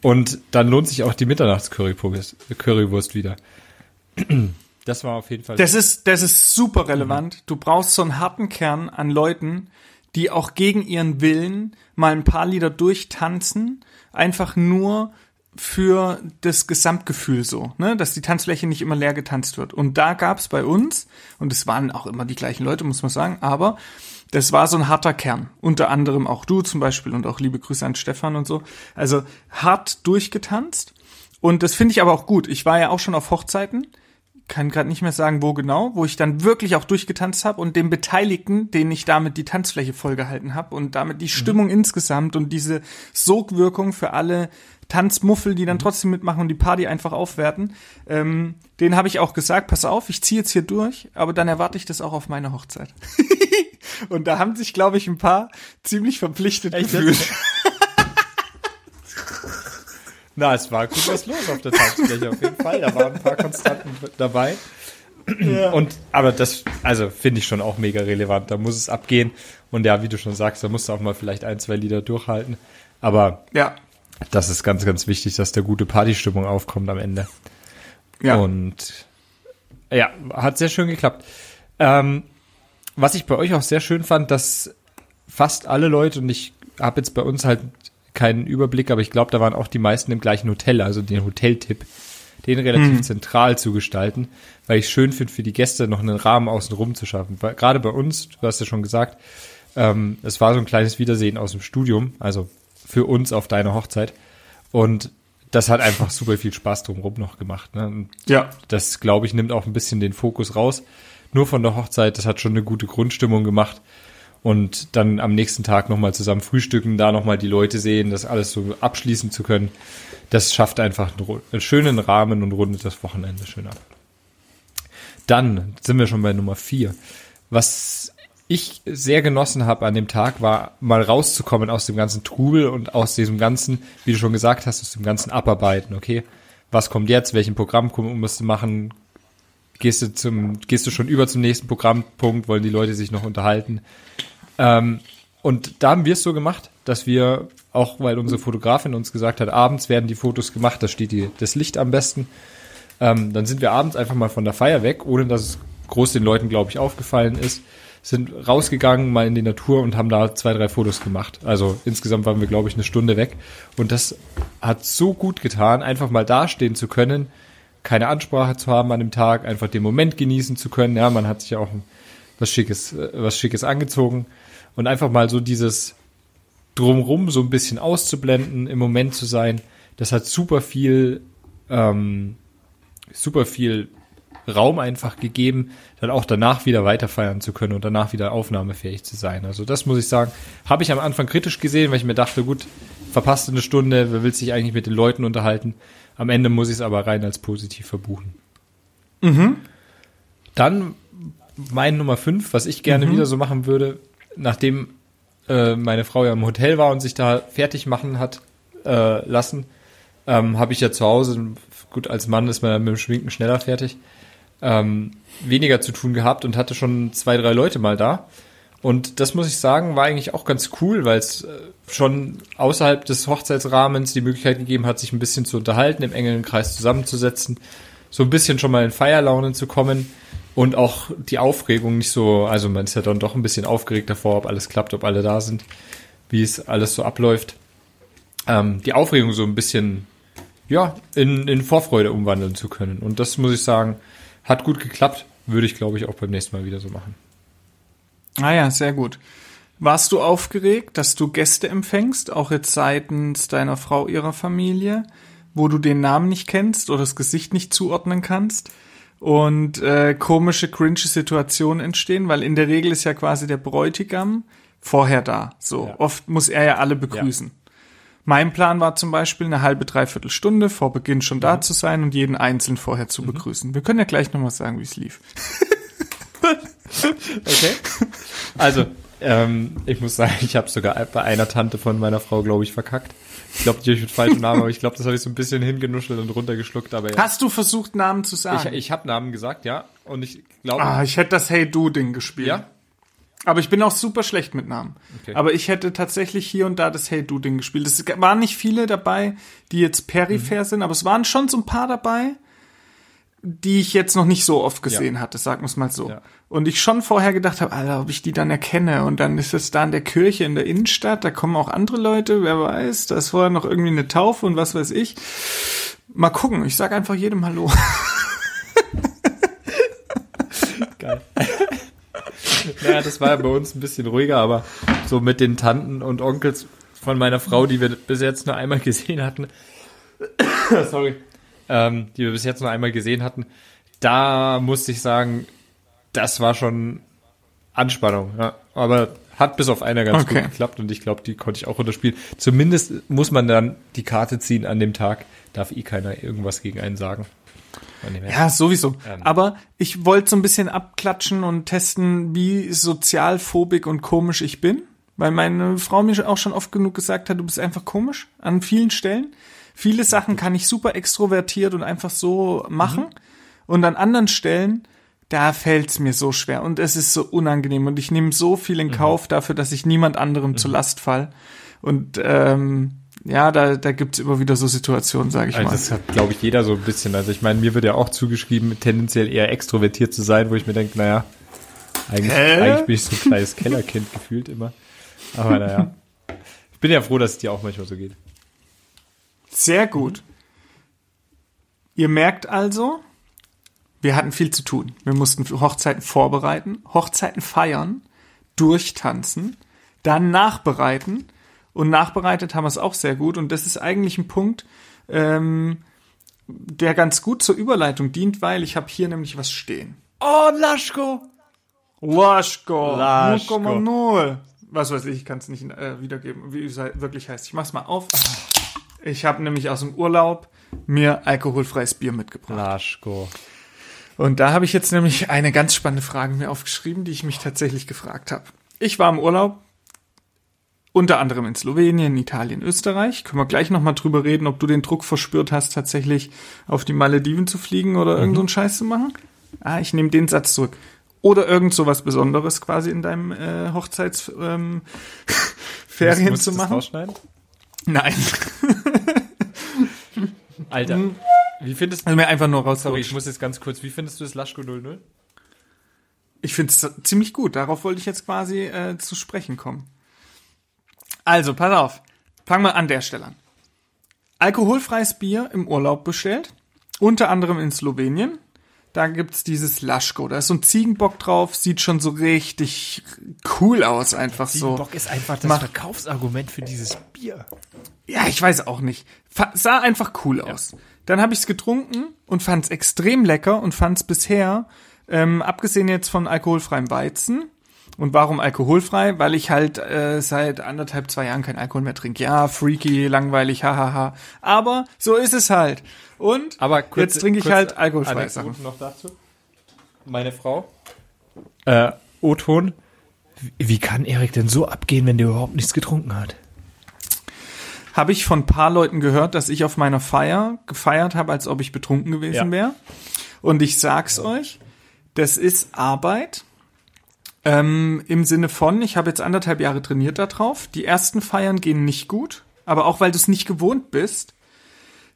B: Und dann lohnt sich auch die Mitternachtscurrywurst wieder. Das war auf jeden Fall.
C: Das ist, das ist super relevant. Mhm. Du brauchst so einen harten Kern an Leuten, die auch gegen ihren Willen mal ein paar Lieder durchtanzen, einfach nur für das Gesamtgefühl so, ne, dass die Tanzfläche nicht immer leer getanzt wird. Und da gab's bei uns, und es waren auch immer die gleichen Leute, muss man sagen, aber das war so ein harter Kern. Unter anderem auch du zum Beispiel und auch liebe Grüße an Stefan und so. Also hart durchgetanzt. Und das finde ich aber auch gut. Ich war ja auch schon auf Hochzeiten, kann gerade nicht mehr sagen, wo genau, wo ich dann wirklich auch durchgetanzt habe und dem Beteiligten, den ich damit die Tanzfläche vollgehalten habe und damit die Stimmung mhm. insgesamt und diese Sogwirkung für alle Tanzmuffel, die dann mhm. trotzdem mitmachen und die Party einfach aufwerten. Ähm, den habe ich auch gesagt, pass auf, ich ziehe jetzt hier durch, aber dann erwarte ich das auch auf meine Hochzeit. und da haben sich, glaube ich, ein paar ziemlich verpflichtet Echt? gefühlt.
B: Na, es war gut was los auf der Tanzfläche, auf jeden Fall. Da waren ein paar Konstanten dabei. Ja. Und, aber das, also finde ich schon auch mega relevant. Da muss es abgehen. Und ja, wie du schon sagst, da musst du auch mal vielleicht ein, zwei Lieder durchhalten. Aber
C: ja
B: das ist ganz, ganz wichtig, dass da gute Partystimmung aufkommt am Ende. Ja. Und ja, hat sehr schön geklappt. Ähm, was ich bei euch auch sehr schön fand, dass fast alle Leute, und ich habe jetzt bei uns halt keinen Überblick, aber ich glaube, da waren auch die meisten im gleichen Hotel, also den Hoteltipp, den relativ hm. zentral zu gestalten, weil ich schön finde, für die Gäste noch einen Rahmen außenrum zu schaffen. Weil gerade bei uns, du hast ja schon gesagt, ähm, es war so ein kleines Wiedersehen aus dem Studium, also für uns auf deine Hochzeit. Und das hat einfach super viel Spaß drumherum noch gemacht. Ne? Und
C: ja.
B: Das, glaube ich, nimmt auch ein bisschen den Fokus raus. Nur von der Hochzeit, das hat schon eine gute Grundstimmung gemacht. Und dann am nächsten Tag nochmal zusammen frühstücken, da nochmal die Leute sehen, das alles so abschließen zu können. Das schafft einfach einen, einen schönen Rahmen und rundet das Wochenende schön ab. Dann sind wir schon bei Nummer vier. Was ich sehr genossen habe an dem Tag, war mal rauszukommen aus dem ganzen Trubel und aus diesem ganzen, wie du schon gesagt hast, aus dem ganzen Abarbeiten, okay? Was kommt jetzt? Welchen Programm musst du machen? Gehst du zum, gehst du schon über zum nächsten Programmpunkt? Wollen die Leute sich noch unterhalten? Ähm, und da haben wir es so gemacht, dass wir, auch weil unsere Fotografin uns gesagt hat, abends werden die Fotos gemacht, da steht die, das Licht am besten. Ähm, dann sind wir abends einfach mal von der Feier weg, ohne dass es groß den Leuten, glaube ich, aufgefallen ist sind rausgegangen, mal in die Natur und haben da zwei, drei Fotos gemacht. Also insgesamt waren wir, glaube ich, eine Stunde weg. Und das hat so gut getan, einfach mal dastehen zu können, keine Ansprache zu haben an dem Tag, einfach den Moment genießen zu können. Ja, man hat sich auch was Schickes, äh, was Schickes angezogen und einfach mal so dieses drumrum so ein bisschen auszublenden, im Moment zu sein. Das hat super viel, ähm, super viel Raum einfach gegeben, dann auch danach wieder weiterfeiern zu können und danach wieder aufnahmefähig zu sein. Also das muss ich sagen, habe ich am Anfang kritisch gesehen, weil ich mir dachte, gut, verpasst eine Stunde, wer will sich eigentlich mit den Leuten unterhalten? Am Ende muss ich es aber rein als positiv verbuchen. Mhm. Dann mein Nummer fünf, was ich gerne mhm. wieder so machen würde, nachdem äh, meine Frau ja im Hotel war und sich da fertig machen hat äh, lassen, ähm, habe ich ja zu Hause, gut, als Mann ist man mit dem Schminken schneller fertig, ähm, weniger zu tun gehabt und hatte schon zwei, drei Leute mal da. Und das muss ich sagen, war eigentlich auch ganz cool, weil es äh, schon außerhalb des Hochzeitsrahmens die Möglichkeit gegeben hat, sich ein bisschen zu unterhalten, im engeren Kreis zusammenzusetzen, so ein bisschen schon mal in Feierlaune zu kommen und auch die Aufregung nicht so, also man ist ja dann doch ein bisschen aufgeregt davor, ob alles klappt, ob alle da sind, wie es alles so abläuft. Ähm, die Aufregung so ein bisschen, ja, in, in Vorfreude umwandeln zu können. Und das muss ich sagen, hat gut geklappt. Würde ich, glaube ich, auch beim nächsten Mal wieder so machen.
C: Ah ja, sehr gut. Warst du aufgeregt, dass du Gäste empfängst, auch jetzt seitens deiner Frau, ihrer Familie, wo du den Namen nicht kennst oder das Gesicht nicht zuordnen kannst und äh, komische, cringe Situationen entstehen? Weil in der Regel ist ja quasi der Bräutigam vorher da. So, ja. oft muss er ja alle begrüßen. Ja. Mein Plan war zum Beispiel eine halbe, dreiviertel Stunde vor Beginn schon da mhm. zu sein und jeden einzeln vorher zu mhm. begrüßen. Wir können ja gleich nochmal sagen, wie es lief.
B: okay. Also, ähm, ich muss sagen, ich habe sogar bei einer Tante von meiner Frau, glaube ich, verkackt. Ich glaube, die mit falschem Namen, aber ich glaube, das habe ich so ein bisschen hingenuschelt und runtergeschluckt. Aber ja.
C: Hast du versucht, Namen zu sagen?
B: Ich, ich habe Namen gesagt, ja. Und ich glaube.
C: Ah, ich hätte das Hey Du Ding gespielt. Ja. Aber ich bin auch super schlecht mit Namen. Okay. Aber ich hätte tatsächlich hier und da das Hey Du Ding gespielt. Es waren nicht viele dabei, die jetzt peripher mhm. sind, aber es waren schon so ein paar dabei, die ich jetzt noch nicht so oft gesehen ja. hatte, sagen wir es mal so. Ja. Und ich schon vorher gedacht habe, Alter, ob ich die dann erkenne. Und dann ist es da in der Kirche in der Innenstadt, da kommen auch andere Leute, wer weiß, da ist vorher noch irgendwie eine Taufe und was weiß ich. Mal gucken, ich sag einfach jedem Hallo.
B: Geil. naja, das war ja bei uns ein bisschen ruhiger, aber so mit den Tanten und Onkels von meiner Frau, die wir bis jetzt nur einmal gesehen hatten, sorry, ähm, die wir bis jetzt nur einmal gesehen hatten, da musste ich sagen, das war schon Anspannung. Ja. Aber hat bis auf einer ganz okay. gut geklappt und ich glaube, die konnte ich auch unterspielen. Zumindest muss man dann die Karte ziehen an dem Tag, darf eh keiner irgendwas gegen einen sagen.
C: Ja, sowieso. Ähm. Aber ich wollte so ein bisschen abklatschen und testen, wie sozialphobik und komisch ich bin. Weil meine Frau mir auch schon oft genug gesagt hat, du bist einfach komisch an vielen Stellen. Viele Sachen kann ich super extrovertiert und einfach so machen. Mhm. Und an anderen Stellen, da fällt's mir so schwer und es ist so unangenehm und ich nehme so viel in mhm. Kauf dafür, dass ich niemand anderem mhm. zur Last fall. Und ähm, ja, da, da gibt es immer wieder so Situationen, sage ich
B: also
C: mal.
B: Das hat, glaube ich, jeder so ein bisschen. Also ich meine, mir wird ja auch zugeschrieben, tendenziell eher extrovertiert zu sein, wo ich mir denke, naja, eigentlich, eigentlich bin ich so ein kleines Kellerkind gefühlt immer. Aber naja. Ich bin ja froh, dass es dir auch manchmal so geht.
C: Sehr gut. Ihr merkt also, wir hatten viel zu tun. Wir mussten Hochzeiten vorbereiten, Hochzeiten feiern, durchtanzen, dann nachbereiten und nachbereitet haben wir es auch sehr gut. Und das ist eigentlich ein Punkt, ähm, der ganz gut zur Überleitung dient, weil ich habe hier nämlich was stehen.
B: Oh, Laschko!
C: Laschko! Laschko. 0,0. Was weiß ich, ich kann es nicht äh, wiedergeben, wie es wirklich heißt. Ich mach's mal auf. Ich habe nämlich aus dem Urlaub mir alkoholfreies Bier mitgebracht.
B: Laschko.
C: Und da habe ich jetzt nämlich eine ganz spannende Frage mir aufgeschrieben, die ich mich tatsächlich gefragt habe. Ich war im Urlaub, unter anderem in Slowenien, Italien, Österreich. Können wir gleich nochmal drüber reden, ob du den Druck verspürt hast, tatsächlich auf die Malediven zu fliegen oder irgend so einen Scheiß zu machen? Ah, ich nehme den Satz zurück. Oder irgend so was Besonderes quasi in deinem äh, Hochzeitsferien ähm, zu
B: das
C: machen?
B: rausschneiden?
C: Nein.
B: Alter, wie findest du,
C: Also mir einfach nur
B: sorry,
C: rausgerutscht.
B: ich muss jetzt ganz kurz, wie findest du das Laschko 00?
C: Ich finde es ziemlich gut. Darauf wollte ich jetzt quasi äh, zu sprechen kommen. Also, pass auf. Fangen wir an der Stelle an. Alkoholfreies Bier im Urlaub bestellt. Unter anderem in Slowenien. Da gibt's dieses Laschko. Da ist so ein Ziegenbock drauf. Sieht schon so richtig cool aus. Einfach so.
B: Bock ist einfach das
C: Mach-
B: Verkaufsargument für dieses Bier.
C: Ja, ich weiß auch nicht. Fa sah einfach cool aus. Dann habe ich es getrunken und fand es extrem lecker und fand es bisher, ähm, abgesehen jetzt von alkoholfreiem Weizen. Und warum alkoholfrei? Weil ich halt äh, seit anderthalb, zwei Jahren kein Alkohol mehr trinke. Ja, freaky, langweilig, hahaha. Aber so ist es halt. Und
B: Aber kurz,
C: jetzt trinke ich halt alkoholfreie Sachen.
B: Noch dazu. Meine Frau, äh, O-Ton. Wie- Wie kann Erik denn so abgehen, wenn der überhaupt nichts getrunken hat?
C: Habe ich von ein paar Leuten gehört, dass ich auf meiner Feier gefeiert habe, als ob ich betrunken gewesen
B: Ja.
C: wäre. Und ich sag's euch, das ist Arbeit. Ähm, Im Sinne von, ich habe jetzt anderthalb Jahre trainiert darauf. Die ersten Feiern gehen nicht gut, aber auch weil du es nicht gewohnt bist.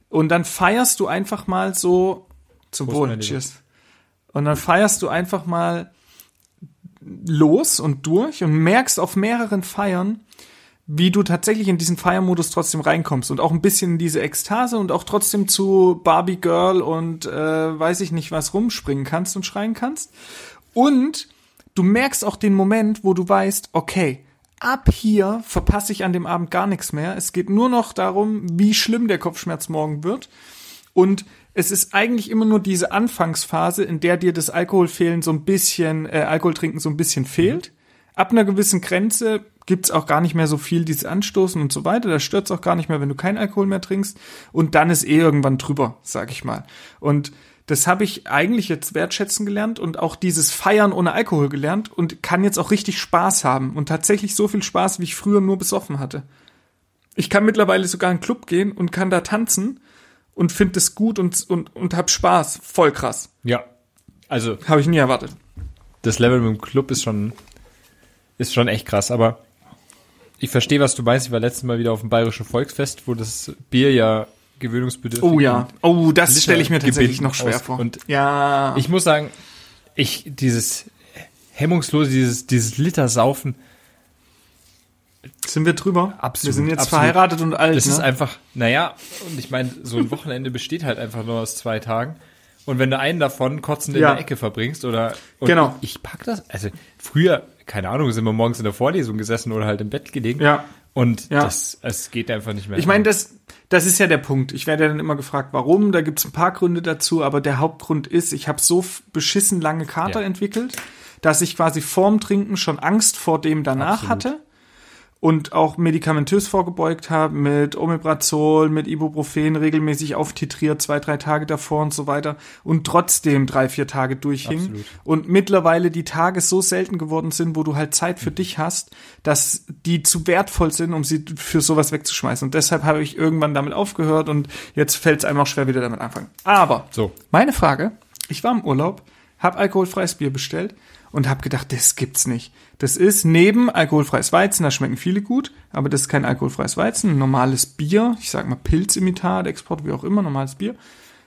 C: Und dann feierst du einfach mal so zum Wohl. Cheers. Und dann feierst du einfach mal los und durch und merkst auf mehreren Feiern, wie du tatsächlich in diesen Feiermodus trotzdem reinkommst und auch ein bisschen in diese Ekstase und auch trotzdem zu Barbie Girl und äh, weiß ich nicht was rumspringen kannst und schreien kannst. Und du merkst auch den Moment, wo du weißt, okay, ab hier verpasse ich an dem Abend gar nichts mehr. Es geht nur noch darum, wie schlimm der Kopfschmerz morgen wird. Und es ist eigentlich immer nur diese Anfangsphase, in der dir das Alkoholfehlen so ein bisschen, äh, Alkoholtrinken so ein bisschen fehlt. Ab einer gewissen Grenze gibt's auch gar nicht mehr so viel, dieses Anstoßen und so weiter. Da stört's auch gar nicht mehr, wenn du keinen Alkohol mehr trinkst. Und dann ist eh irgendwann drüber, sag ich mal. Und das habe ich eigentlich jetzt wertschätzen gelernt und auch dieses Feiern ohne Alkohol gelernt und kann jetzt auch richtig Spaß haben. Und tatsächlich so viel Spaß, wie ich früher nur besoffen hatte. Ich kann mittlerweile sogar in einen Club gehen und kann da tanzen und finde es gut und, und, und hab Spaß. Voll krass.
B: Ja. Also,
C: Habe ich nie erwartet.
B: das Level mit dem Club ist schon, ist schon echt krass, aber ich verstehe, was du meinst. Ich war letztes Mal wieder auf dem Bayerischen Volksfest, wo das Bier ja gewöhnungsbedürftig
C: Oh ja. Oh, das stelle ich mir tatsächlich
B: Gebinden
C: noch schwer
B: aus-
C: vor.
B: und
C: ja.
B: Ich muss sagen, ich, dieses hemmungslose, dieses, dieses Liter Saufen,
C: sind wir drüber?
B: Absolut,
C: Wir sind jetzt
B: absolut.
C: verheiratet und alt.
B: das
C: ne?
B: ist einfach, naja, und ich meine, so ein Wochenende besteht halt einfach nur aus zwei Tagen. Und wenn du einen davon kotzend in
C: Ja.
B: der Ecke verbringst oder
C: Genau.
B: ich pack das, also früher, keine Ahnung, sind wir morgens in der Vorlesung gesessen oder halt im Bett gelegen.
C: Ja.
B: Und
C: Ja.
B: das, es geht einfach nicht mehr.
C: Ich meine, das, das ist ja der Punkt. Ich werde ja dann immer gefragt, warum. Da gibt's ein paar Gründe dazu, aber der Hauptgrund ist, ich habe so beschissen lange Kater
B: Ja.
C: entwickelt, dass ich quasi vorm Trinken schon Angst vor dem danach
B: Absolut.
C: hatte und auch medikamentös vorgebeugt habe mit Omeprazol, mit Ibuprofen regelmäßig auftitriert, zwei, drei Tage davor und so weiter und trotzdem drei, vier Tage durchhing.
B: Absolut.
C: Und mittlerweile die Tage so selten geworden sind, wo du halt Zeit für dich hast, dass die zu wertvoll sind, um sie für sowas wegzuschmeißen. Und deshalb habe ich irgendwann damit aufgehört und jetzt fällt es einem auch schwer, wieder damit anfangen. Aber
B: So.
C: meine Frage, ich war im Urlaub, habe alkoholfreies Bier bestellt und habe gedacht, das gibt's nicht. Das ist neben alkoholfreies Weizen, da schmecken viele gut, aber das ist kein alkoholfreies Weizen, ein normales Bier, ich sag mal Pilzimitat, Export, wie auch immer, normales Bier.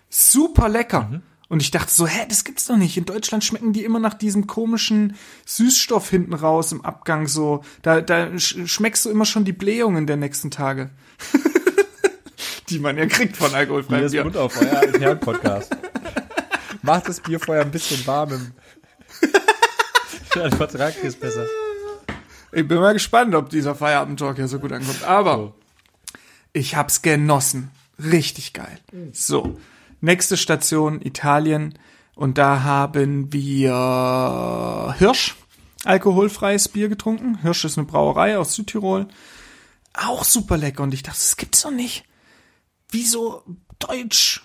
C: Super lecker. Und ich dachte so, hä, das gibt's doch nicht. In Deutschland schmecken die immer nach diesem komischen Süßstoff hinten raus im Abgang so. Da, da sch- schmeckst du immer schon die Blähungen der nächsten Tage. die man ja kriegt von
B: Hier
C: alkoholfreiem
B: ist
C: Bier.
B: Auf euer Altherren-Podcast. Macht das Bier vorher ein bisschen warm im Dann vertragt ihr es besser.
C: Ich bin mal gespannt, ob dieser Feierabend-Talk hier so gut ankommt. Aber
B: So.
C: ich hab's genossen. Richtig geil. So, nächste Station Italien. Und da haben wir Hirsch, alkoholfreies Bier getrunken. Hirsch ist eine Brauerei aus Südtirol. Auch super lecker. Und ich dachte, das gibt's doch nicht. Wieso Deutsch,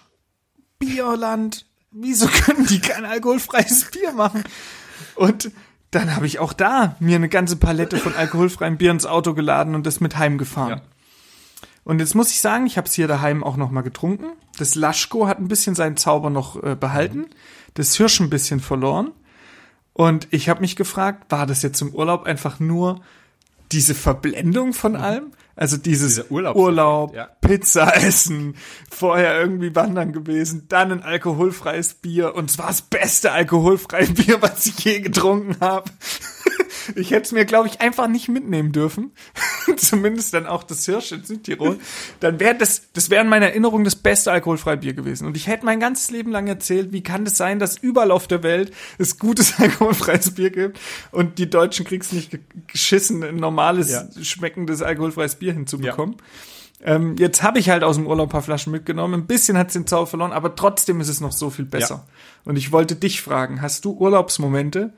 C: Bierland, wieso können die kein alkoholfreies Bier machen? Und dann habe ich auch da mir eine ganze Palette von alkoholfreiem Bier ins Auto geladen und das mit heimgefahren.
B: Ja.
C: Und jetzt muss ich sagen, ich habe es hier daheim auch noch mal getrunken. Das Laschko hat ein bisschen seinen Zauber noch äh, behalten, das Hirsch ein bisschen verloren. Und ich habe mich gefragt, war das jetzt im Urlaub einfach nur diese Verblendung von allem? Also dieses Urlaub,
B: ja.
C: Pizza essen, vorher irgendwie wandern gewesen, dann ein alkoholfreies Bier und zwar das beste alkoholfreie Bier, was ich je getrunken habe. Ich hätte es mir, glaube ich, einfach nicht mitnehmen dürfen. Zumindest dann auch das Hirsch in Südtirol. Dann wäre das, das wäre in meiner Erinnerung das beste alkoholfreie Bier gewesen. Und ich hätte mein ganzes Leben lang erzählt, wie kann das sein, dass überall auf der Welt es gutes alkoholfreies Bier gibt und die Deutschen krieg's nicht ge- geschissen, ein normales,
B: Ja.
C: schmeckendes alkoholfreies Bier hinzubekommen. Ähm, jetzt habe ich halt aus dem Urlaub ein paar Flaschen mitgenommen. Ein bisschen hat's den Zauber verloren, aber trotzdem ist es noch so viel besser. Und ich wollte dich fragen, hast du Urlaubsmomente,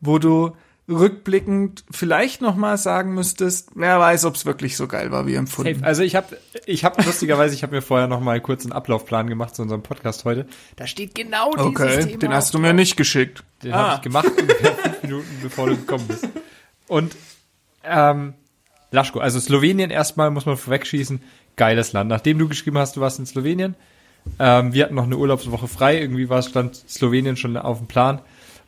C: wo du rückblickend vielleicht noch mal sagen müsstest, wer weiß, ob es wirklich so geil war wie empfunden.
B: Also ich habe, ich habe lustigerweise, ich habe mir vorher noch mal kurz einen Ablaufplan gemacht zu unserem Podcast heute. Da steht genau dieses
C: Okay,
B: Thema.
C: den hast du mir nicht geschickt.
B: Den
C: Ah.
B: habe ich gemacht ungefähr fünf Minuten, bevor du gekommen bist. Und ähm, Laschko, also Slowenien erstmal muss man vorwegschießen. Geiles Land. Nachdem du geschrieben hast, du warst in Slowenien, ähm, wir hatten noch eine Urlaubswoche frei. Irgendwie war stand Slowenien schon auf dem Plan.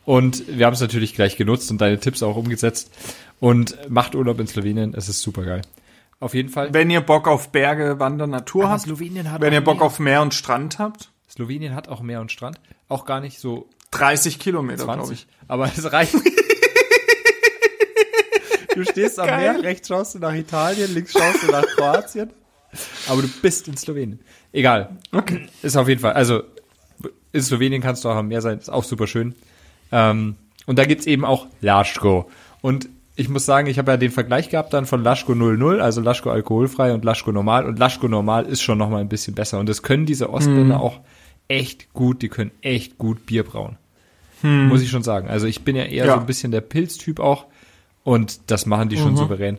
B: Und wir haben es natürlich gleich genutzt und deine Tipps auch umgesetzt. Und macht Urlaub in Slowenien, es ist super geil. Auf jeden Fall.
C: Wenn ihr Bock auf Berge, Wandern, Natur
B: Aber
C: habt,
B: Slowenien hat
C: wenn ihr Bock
B: Meer.
C: auf Meer und Strand habt,
B: Slowenien hat auch Meer und Strand. Auch gar nicht so
C: 30 Kilometer, glaube
B: 20.
C: ich.
B: Aber es reicht. du stehst am
C: Geil.
B: Meer, rechts schaust du nach Italien, links schaust du nach Kroatien. Aber du bist in Slowenien. Egal.
C: Okay.
B: Ist auf jeden Fall. Also, in Slowenien kannst du auch am Meer sein. Ist auch super schön. Ähm, und da gibt's eben auch Laschko. Und ich muss sagen, ich habe ja den Vergleich gehabt dann von Laschko 00, also Laschko alkoholfrei und Laschko normal. Und Laschko normal ist schon nochmal ein bisschen besser. Und das können diese Ostländer auch echt gut. Die können echt gut Bier brauen. Muss ich schon sagen. Also ich bin ja eher
C: Ja.
B: so ein bisschen der Pilztyp auch. Und das machen die schon souverän.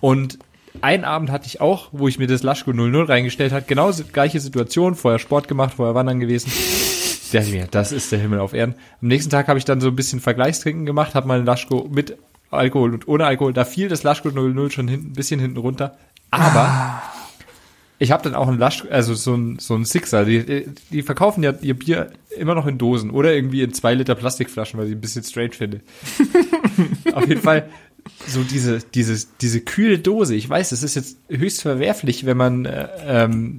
B: Und einen Abend hatte ich auch, wo ich mir das Laschko 00 reingestellt hat, genau gleiche Situation, vorher Sport gemacht, vorher wandern gewesen. Der mir, das ist der Himmel auf Erden. Am nächsten Tag habe ich dann so ein bisschen Vergleichstrinken gemacht, habe mal ein Laschko mit Alkohol und ohne Alkohol. Da fiel das Laschko 00 schon hinten, ein bisschen hinten runter. Aber ich habe dann auch ein Laschko, also so ein, so ein Sixer. Die, die verkaufen ja ihr Bier immer noch in Dosen oder irgendwie in zwei Liter Plastikflaschen, weil ich ein bisschen strange finde. Auf jeden Fall so diese, diese, diese kühle Dose. Ich weiß, es ist jetzt höchst verwerflich, wenn man, äh, ähm,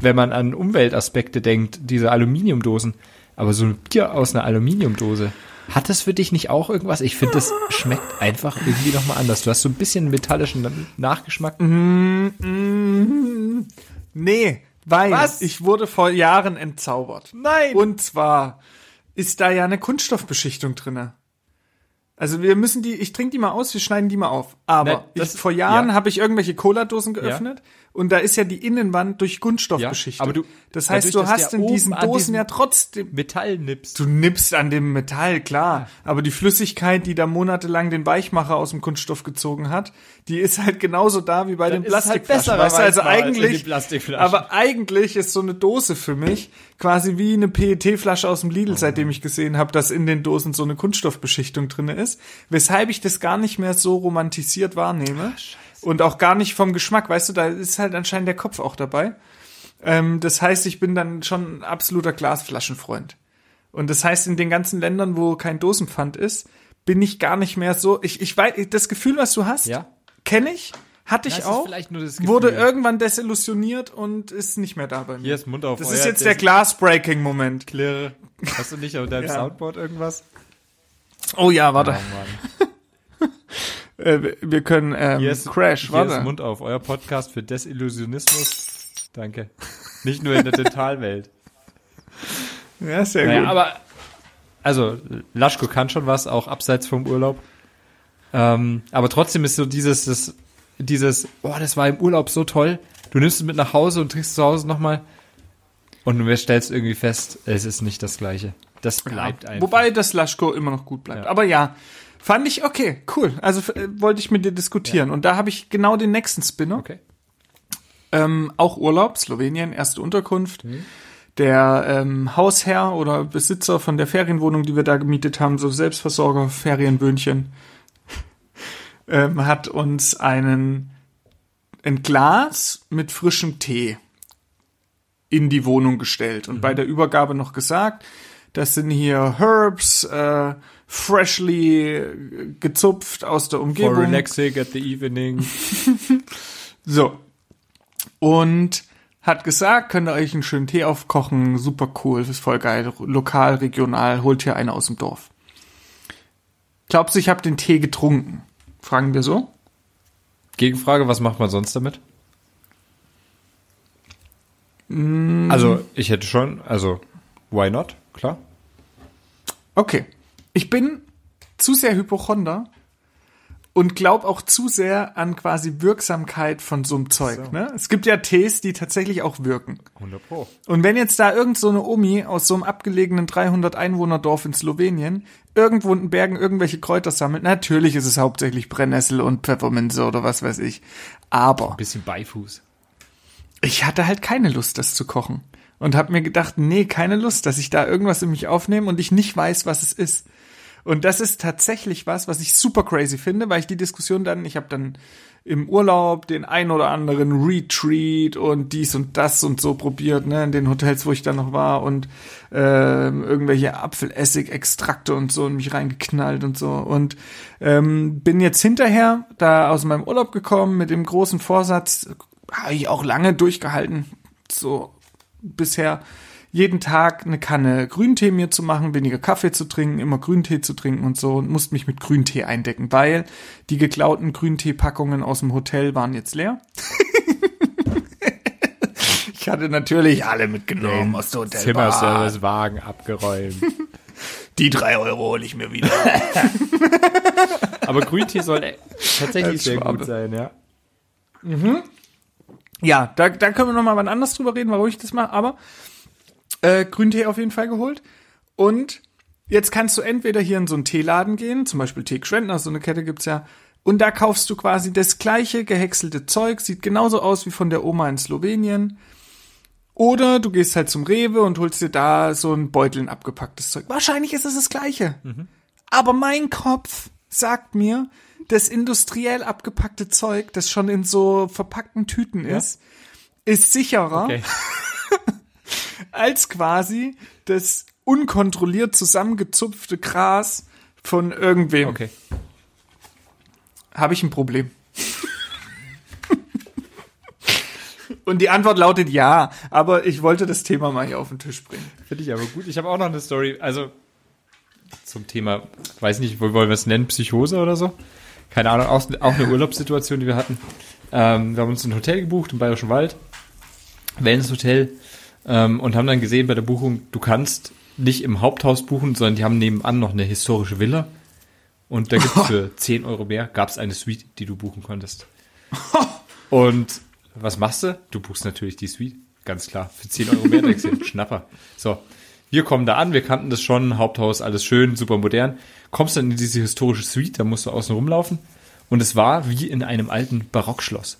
B: wenn man an Umweltaspekte denkt, diese Aluminiumdosen. Aber so ein Bier aus einer Aluminiumdose, hat das für dich nicht auch irgendwas? Ich finde, das schmeckt einfach irgendwie nochmal anders. Du hast so ein bisschen metallischen Nachgeschmack.
C: Nee, weil
B: Was?
C: ich wurde vor Jahren entzaubert.
B: Nein!
C: Und zwar ist da ja eine Kunststoffbeschichtung drinne. Also wir müssen die, ich trinke die mal aus, wir schneiden die mal auf. Aber
B: Ne, das-
C: ich, vor Jahren
B: ja.
C: habe ich irgendwelche Cola-Dosen geöffnet und da ist ja die Innenwand durch Kunststoff
B: Ja,
C: beschichtet.
B: aber du-
C: das heißt,
B: dadurch,
C: du hast in diesen Dosen ja trotzdem
B: Metall nippst.
C: Du nippst an dem Metall, klar. Aber die Flüssigkeit, die da monatelang den Weichmacher aus dem Kunststoff gezogen hat, die ist halt genauso da wie bei
B: Dann
C: den
B: halt
C: Plastikflaschen.
B: besserer
C: weißt du, also
B: als
C: eigentlich,
B: Plastikflaschen.
C: aber eigentlich ist so eine Dose für mich quasi wie eine PET-Flasche aus dem Lidl, seitdem ich gesehen habe, dass in den Dosen so eine Kunststoffbeschichtung drinne ist. Weshalb ich das gar nicht mehr so romantisiert wahrnehme. und auch gar nicht vom Geschmack, weißt du, da ist halt anscheinend der Kopf auch dabei. Ähm, das heißt, ich bin dann schon ein absoluter Glasflaschenfreund. Und das heißt, in den ganzen Ländern, wo kein Dosenpfand ist, bin ich gar nicht mehr so. Ich, ich weiß, das Gefühl, was du hast,
B: Ja.
C: kenne ich, hatte ich
B: Das ist
C: auch.
B: vielleicht nur das
C: wurde irgendwann desillusioniert und ist nicht mehr da bei mir.
B: Hier ist Mund auf
C: das
B: euer
C: ist jetzt der Glass-Breaking-Moment.
B: Klirre. Hast du nicht auf deinem
C: Ja.
B: Soundboard irgendwas?
C: Oh ja, warte.
B: Mann.
C: Äh, wir können ähm,
B: Hier ist,
C: Crash,
B: hier
C: warte.
B: ist Mund auf, euer Podcast für Desillusionismus. Danke. Nicht nur in der Dentalwelt.
C: ja, sehr
B: Naja,
C: gut.
B: aber, also, Laschko kann schon was, auch abseits vom Urlaub. Ähm, aber trotzdem ist so dieses, das, dieses, boah, das war im Urlaub so toll. Du nimmst es mit nach Hause und trinkst zu Hause nochmal. Und du stellst irgendwie fest, es ist nicht das Gleiche. Das bleibt
C: Ja.
B: einfach.
C: Wobei das Laschko immer noch gut bleibt.
B: Ja.
C: Aber ja, fand ich okay, cool. Also äh, wollte ich mit dir diskutieren. Und da habe ich genau den nächsten Spinner.
B: Okay.
C: Ähm, auch Urlaub, Slowenien, erste Unterkunft.
B: Mhm.
C: der ähm, Hausherr oder Besitzer von der Ferienwohnung, die wir da gemietet haben, so Selbstversorger, Ferienböhnchen, ähm, hat uns einen ein Glas mit frischem Tee in die Wohnung gestellt und bei der Übergabe noch gesagt, das sind hier Herbs, äh, freshly gezupft aus der
B: For
C: Umgebung.
B: relaxing at the evening.
C: So. Und hat gesagt, könnt ihr euch einen schönen Tee aufkochen, super cool, ist voll geil, lokal, regional, holt hier einer aus dem Dorf. Glaubst du, ich habe den Tee getrunken? Fragen wir so.
B: Gegenfrage, was macht man sonst damit?
C: Mm.
B: Also, ich hätte schon, also, why not? Klar.
C: Okay. Ich bin zu sehr Hypochonder und glaube auch zu sehr an quasi Wirksamkeit von so einem Zeug. Ne? Es gibt ja Tees, die tatsächlich auch wirken.
B: 100 Pro.
C: Und wenn jetzt da irgend so eine Omi aus so einem abgelegenen 300 Einwohnerdorf in Slowenien irgendwo in den Bergen irgendwelche Kräuter sammelt, natürlich ist es hauptsächlich Brennnessel und Pfefferminze oder was weiß ich. Aber
B: Bisschen Beifuß.
C: ich hatte halt keine Lust, das zu kochen. Und habe mir gedacht, nee, keine Lust, dass ich da irgendwas in mich aufnehme und ich nicht weiß, was es ist. Und das ist tatsächlich was, was ich super crazy finde, weil ich die Diskussion dann, ich habe dann im Urlaub den ein oder anderen Retreat und dies und das und so probiert, ne, in den Hotels, wo ich dann noch war und ähm, irgendwelche Apfelessig-Extrakte und so in mich reingeknallt und so. Und ähm, bin jetzt hinterher da aus meinem Urlaub gekommen mit dem großen Vorsatz, habe ich auch lange durchgehalten, so bisher jeden Tag eine Kanne Grüntee mir zu machen, weniger Kaffee zu trinken, immer Grüntee zu trinken und so und musste mich mit Grüntee eindecken, weil die geklauten Grüntee-Packungen aus dem Hotel waren jetzt leer. ich hatte natürlich alle mitgenommen aus der Hotelbar.
B: Zimmerservice-Wagen abgeräumt.
C: Die drei Euro hole ich mir wieder.
B: Aber Grüntee soll tatsächlich sehr gut sein, ja.
C: Ja, da, da können wir noch mal wann anders drüber reden, warum ich das mache. Aber äh, Grüntee auf jeden Fall geholt. Und jetzt kannst du entweder hier in so einen Teeladen gehen, zum Beispiel Tee Schwendner, so eine Kette gibt's ja. Und da kaufst du quasi das gleiche gehäckselte Zeug, sieht genauso aus wie von der Oma in Slowenien. Oder du gehst halt zum Rewe und holst dir da so ein Beutel in abgepacktes Zeug. Wahrscheinlich ist es das gleiche. Aber mein Kopf sagt mir, das industriell abgepackte Zeug, das schon in so verpackten Tüten ist, ist sicherer
B: Okay.
C: als quasi das unkontrolliert zusammengezupfte Gras von irgendwem.
B: Okay.
C: Habe ich ein Problem? Und die Antwort lautet ja, aber ich wollte das Thema mal hier auf den Tisch bringen.
B: Finde ich aber gut. Ich habe auch noch eine Story, also zum Thema, weiß nicht, wo wollen wir es nennen, Psychose oder so? Keine Ahnung, auch, auch eine Urlaubssituation, die wir hatten. Ähm, wir haben uns ein Hotel gebucht im Bayerischen Wald, Wellness-Hotel, ähm, und haben dann gesehen bei der Buchung, du kannst nicht im Haupthaus buchen, sondern die haben nebenan noch eine historische Villa. Und da gibt's für 10 Euro mehr, gab's eine Suite, die du buchen konntest. Und was machst du? Du buchst natürlich die Suite, ganz klar. Für 10 Euro mehr denkst du, Schnapper. So, wir kommen da an, wir kannten das schon, Haupthaus, alles schön, super modern. Kommst dann in diese historische Suite, da musst du außen rumlaufen. Und es war wie in einem alten Barockschloss.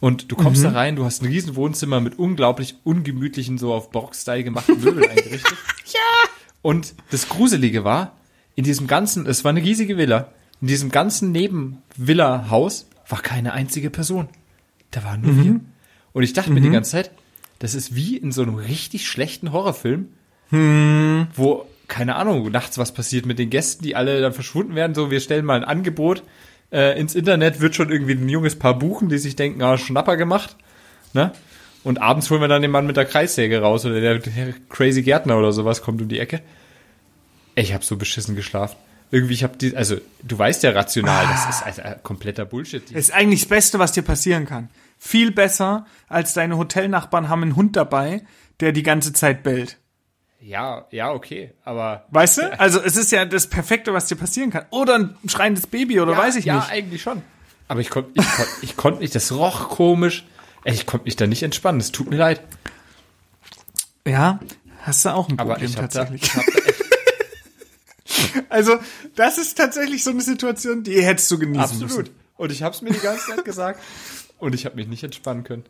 B: Und du kommst da rein, du hast ein riesen Wohnzimmer mit unglaublich ungemütlichen, so auf Barock-Style gemachten Möbeln eingerichtet. ja! Und das Gruselige war, in diesem ganzen, es war eine riesige Villa, in diesem ganzen Neben-Villa-Haus war keine einzige Person. Da waren nur wir. Und ich dachte mir die ganze Zeit, das ist wie in so einem richtig schlechten Horrorfilm, wo, keine Ahnung, nachts was passiert mit den Gästen, die alle dann verschwunden werden. So, wir stellen mal ein Angebot äh, ins Internet, wird schon irgendwie ein junges Paar buchen, die sich denken, ah, Schnapper gemacht. Ne? Und abends holen wir dann den Mann mit der Kreissäge raus oder der, der crazy Gärtner oder sowas kommt um die Ecke. Ich habe so beschissen geschlafen. Irgendwie, ich habe die, also du weißt ja rational, das ist also, kompletter Bullshit.
C: Ist eigentlich das Beste, was dir passieren kann. Viel besser, als deine Hotelnachbarn haben einen Hund dabei, der die ganze Zeit bellt.
B: Ja, ja, okay, aber
C: Weißt du? Also es ist ja das Perfekte, was dir passieren kann. Oder ein schreiendes Baby oder
B: ja,
C: weiß ich
B: ja,
C: nicht.
B: eigentlich schon. Aber ich konnte, ich konnte, ich konnte nicht, das roch komisch. Ich konnte mich da nicht entspannen. Es tut mir leid.
C: Ja, hast du auch ein
B: Aber
C: Problem
B: ich habe da,
C: tatsächlich.
B: ich hab da echt,
C: Also das ist tatsächlich so eine Situation, die hättest du genießen
B: absolut.
C: müssen.
B: Und ich habe es mir die ganze Zeit gesagt. Und ich habe mich nicht entspannen können.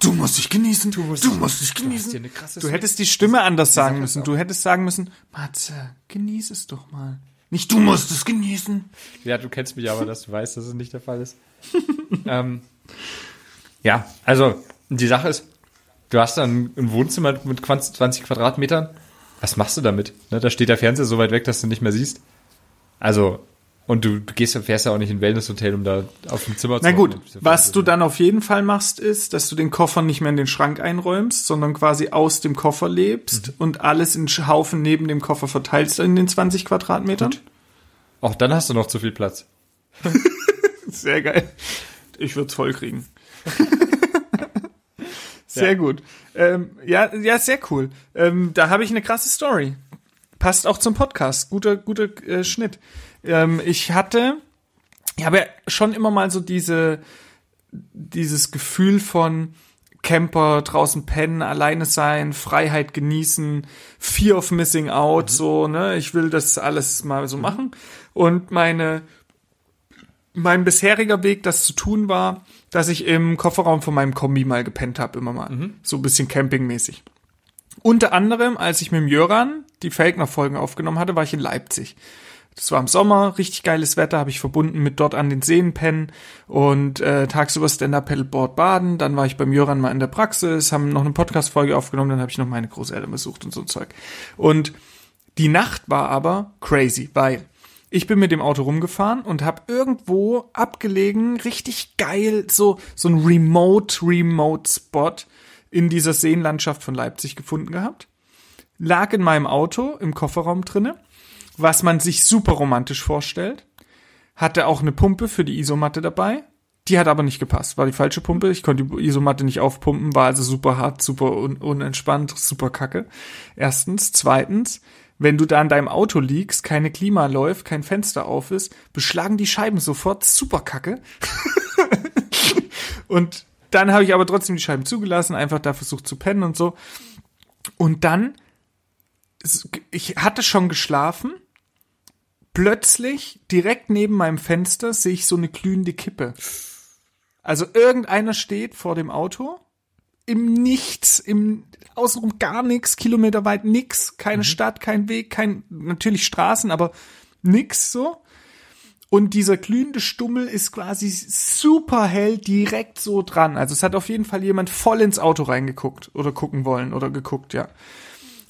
C: Du musst dich genießen. Du musst, du musst dich genießen.
B: krasse
C: Du hättest die Stimme anders sagen müssen. Du hättest sagen müssen, Matze, genieß es doch mal. Nicht du musst es genießen.
B: Ja, du kennst mich aber, dass du weißt, dass es nicht der Fall ist. ähm, ja, also die Sache ist, du hast dann ein Wohnzimmer mit 20 Quadratmetern. Was machst du damit? Ne, da steht der Fernseher so weit weg, dass du nicht mehr siehst. Also, und du, du gehst, fährst ja auch nicht in ein Wellnesshotel, um da auf dem Zimmer
C: Na
B: zu
C: gut,
B: hocken.
C: was du dann auf jeden Fall machst, ist, dass du den Koffer nicht mehr in den Schrank einräumst, sondern quasi aus dem Koffer lebst
B: Mhm.
C: und alles in Haufen neben dem Koffer verteilst in den 20 Quadratmetern.
B: Auch dann hast du noch zu viel Platz.
C: Sehr geil. Ich würde es voll kriegen. sehr
B: Ja.
C: gut. Ähm, ja, ja, sehr cool. Ähm, da habe ich eine krasse Story. Passt auch zum Podcast. Guter, guter äh, Schnitt. Ähm, ich hatte, ich habe ja schon immer mal so diese, dieses Gefühl von Camper, draußen pennen, alleine sein, Freiheit genießen, Fear of Missing Out, so, ne? Ich will das alles mal so machen. Und meine mein bisheriger Weg, das zu tun, war, dass ich im Kofferraum von meinem Kombi mal gepennt habe, immer mal. So ein bisschen campingmäßig. Unter anderem, als ich mit dem Jöran die Felkner-Folgen aufgenommen hatte, war ich in Leipzig. Das war im Sommer, richtig geiles Wetter, habe ich verbunden mit dort an den Seen pennen und äh, tagsüber Stand-Up-Paddleboard baden. Dann war ich beim Jöran mal in der Praxis, haben noch eine Podcast-Folge aufgenommen, dann habe ich noch meine Großeltern besucht und so ein Zeug. Und die Nacht war aber crazy, weil ich bin mit dem Auto rumgefahren und habe irgendwo abgelegen, richtig geil, so, so ein Remote-Remote-Spot in dieser Seenlandschaft von Leipzig gefunden gehabt. Lag in meinem Auto im Kofferraum drinne, was man sich super romantisch vorstellt. Hatte auch eine Pumpe für die Isomatte dabei. Die hat aber nicht gepasst, war die falsche Pumpe. Ich konnte die Isomatte nicht aufpumpen, war also super hart, super un unentspannt, super kacke. Erstens. Zweitens, wenn du da in deinem Auto liegst, keine Klima läuft, kein Fenster auf ist, beschlagen die Scheiben sofort super kacke. und dann habe ich aber trotzdem die Scheiben zugelassen, einfach da versucht zu pennen und so. Und dann, ich hatte schon geschlafen, plötzlich direkt neben meinem Fenster sehe ich so eine glühende Kippe. Also irgendeiner steht vor dem Auto, im Nichts, im außenrum gar nichts, kilometerweit nix, keine Stadt, kein Weg, kein natürlich Straßen, aber nix so. Und dieser glühende Stummel ist quasi super hell direkt so dran. Also es hat auf jeden Fall jemand voll ins Auto reingeguckt oder gucken wollen oder geguckt, ja.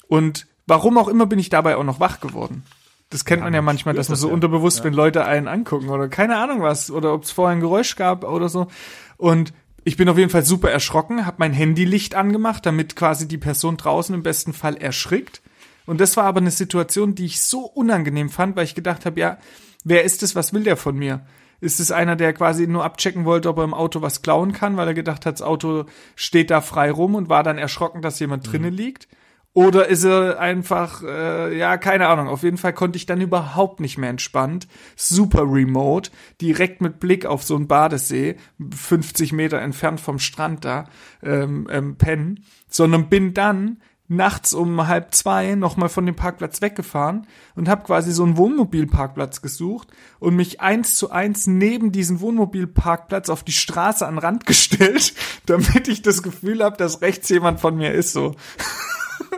C: Und warum auch immer bin ich dabei auch noch wach geworden. Das kennt man ja manchmal, dass man so
B: ja.
C: unterbewusst, wenn Leute einen angucken oder keine Ahnung was oder ob es vorher ein Geräusch gab oder so. Und ich bin auf jeden Fall super erschrocken, habe mein Handylicht angemacht, damit quasi die Person draußen im besten Fall erschrickt. Und das war aber eine Situation, die ich so unangenehm fand, weil ich gedacht habe, ja, wer ist es, was will der von mir? Ist es einer, der quasi nur abchecken wollte, ob er im Auto was klauen kann, weil er gedacht hat, das Auto steht da frei rum und war dann erschrocken, dass jemand drinnen liegt? Oder ist er einfach, äh, ja, keine Ahnung. Auf jeden Fall konnte ich dann überhaupt nicht mehr entspannt, super remote, direkt mit Blick auf so einen Badesee, 50 Meter entfernt vom Strand da, ähm, ähm, pennen, sondern bin dann nachts um halb zwei nochmal von dem Parkplatz weggefahren und habe quasi so einen Wohnmobilparkplatz gesucht und mich eins zu eins neben diesen Wohnmobilparkplatz auf die Straße an Rand gestellt, damit ich das Gefühl habe, dass rechts jemand von mir ist so.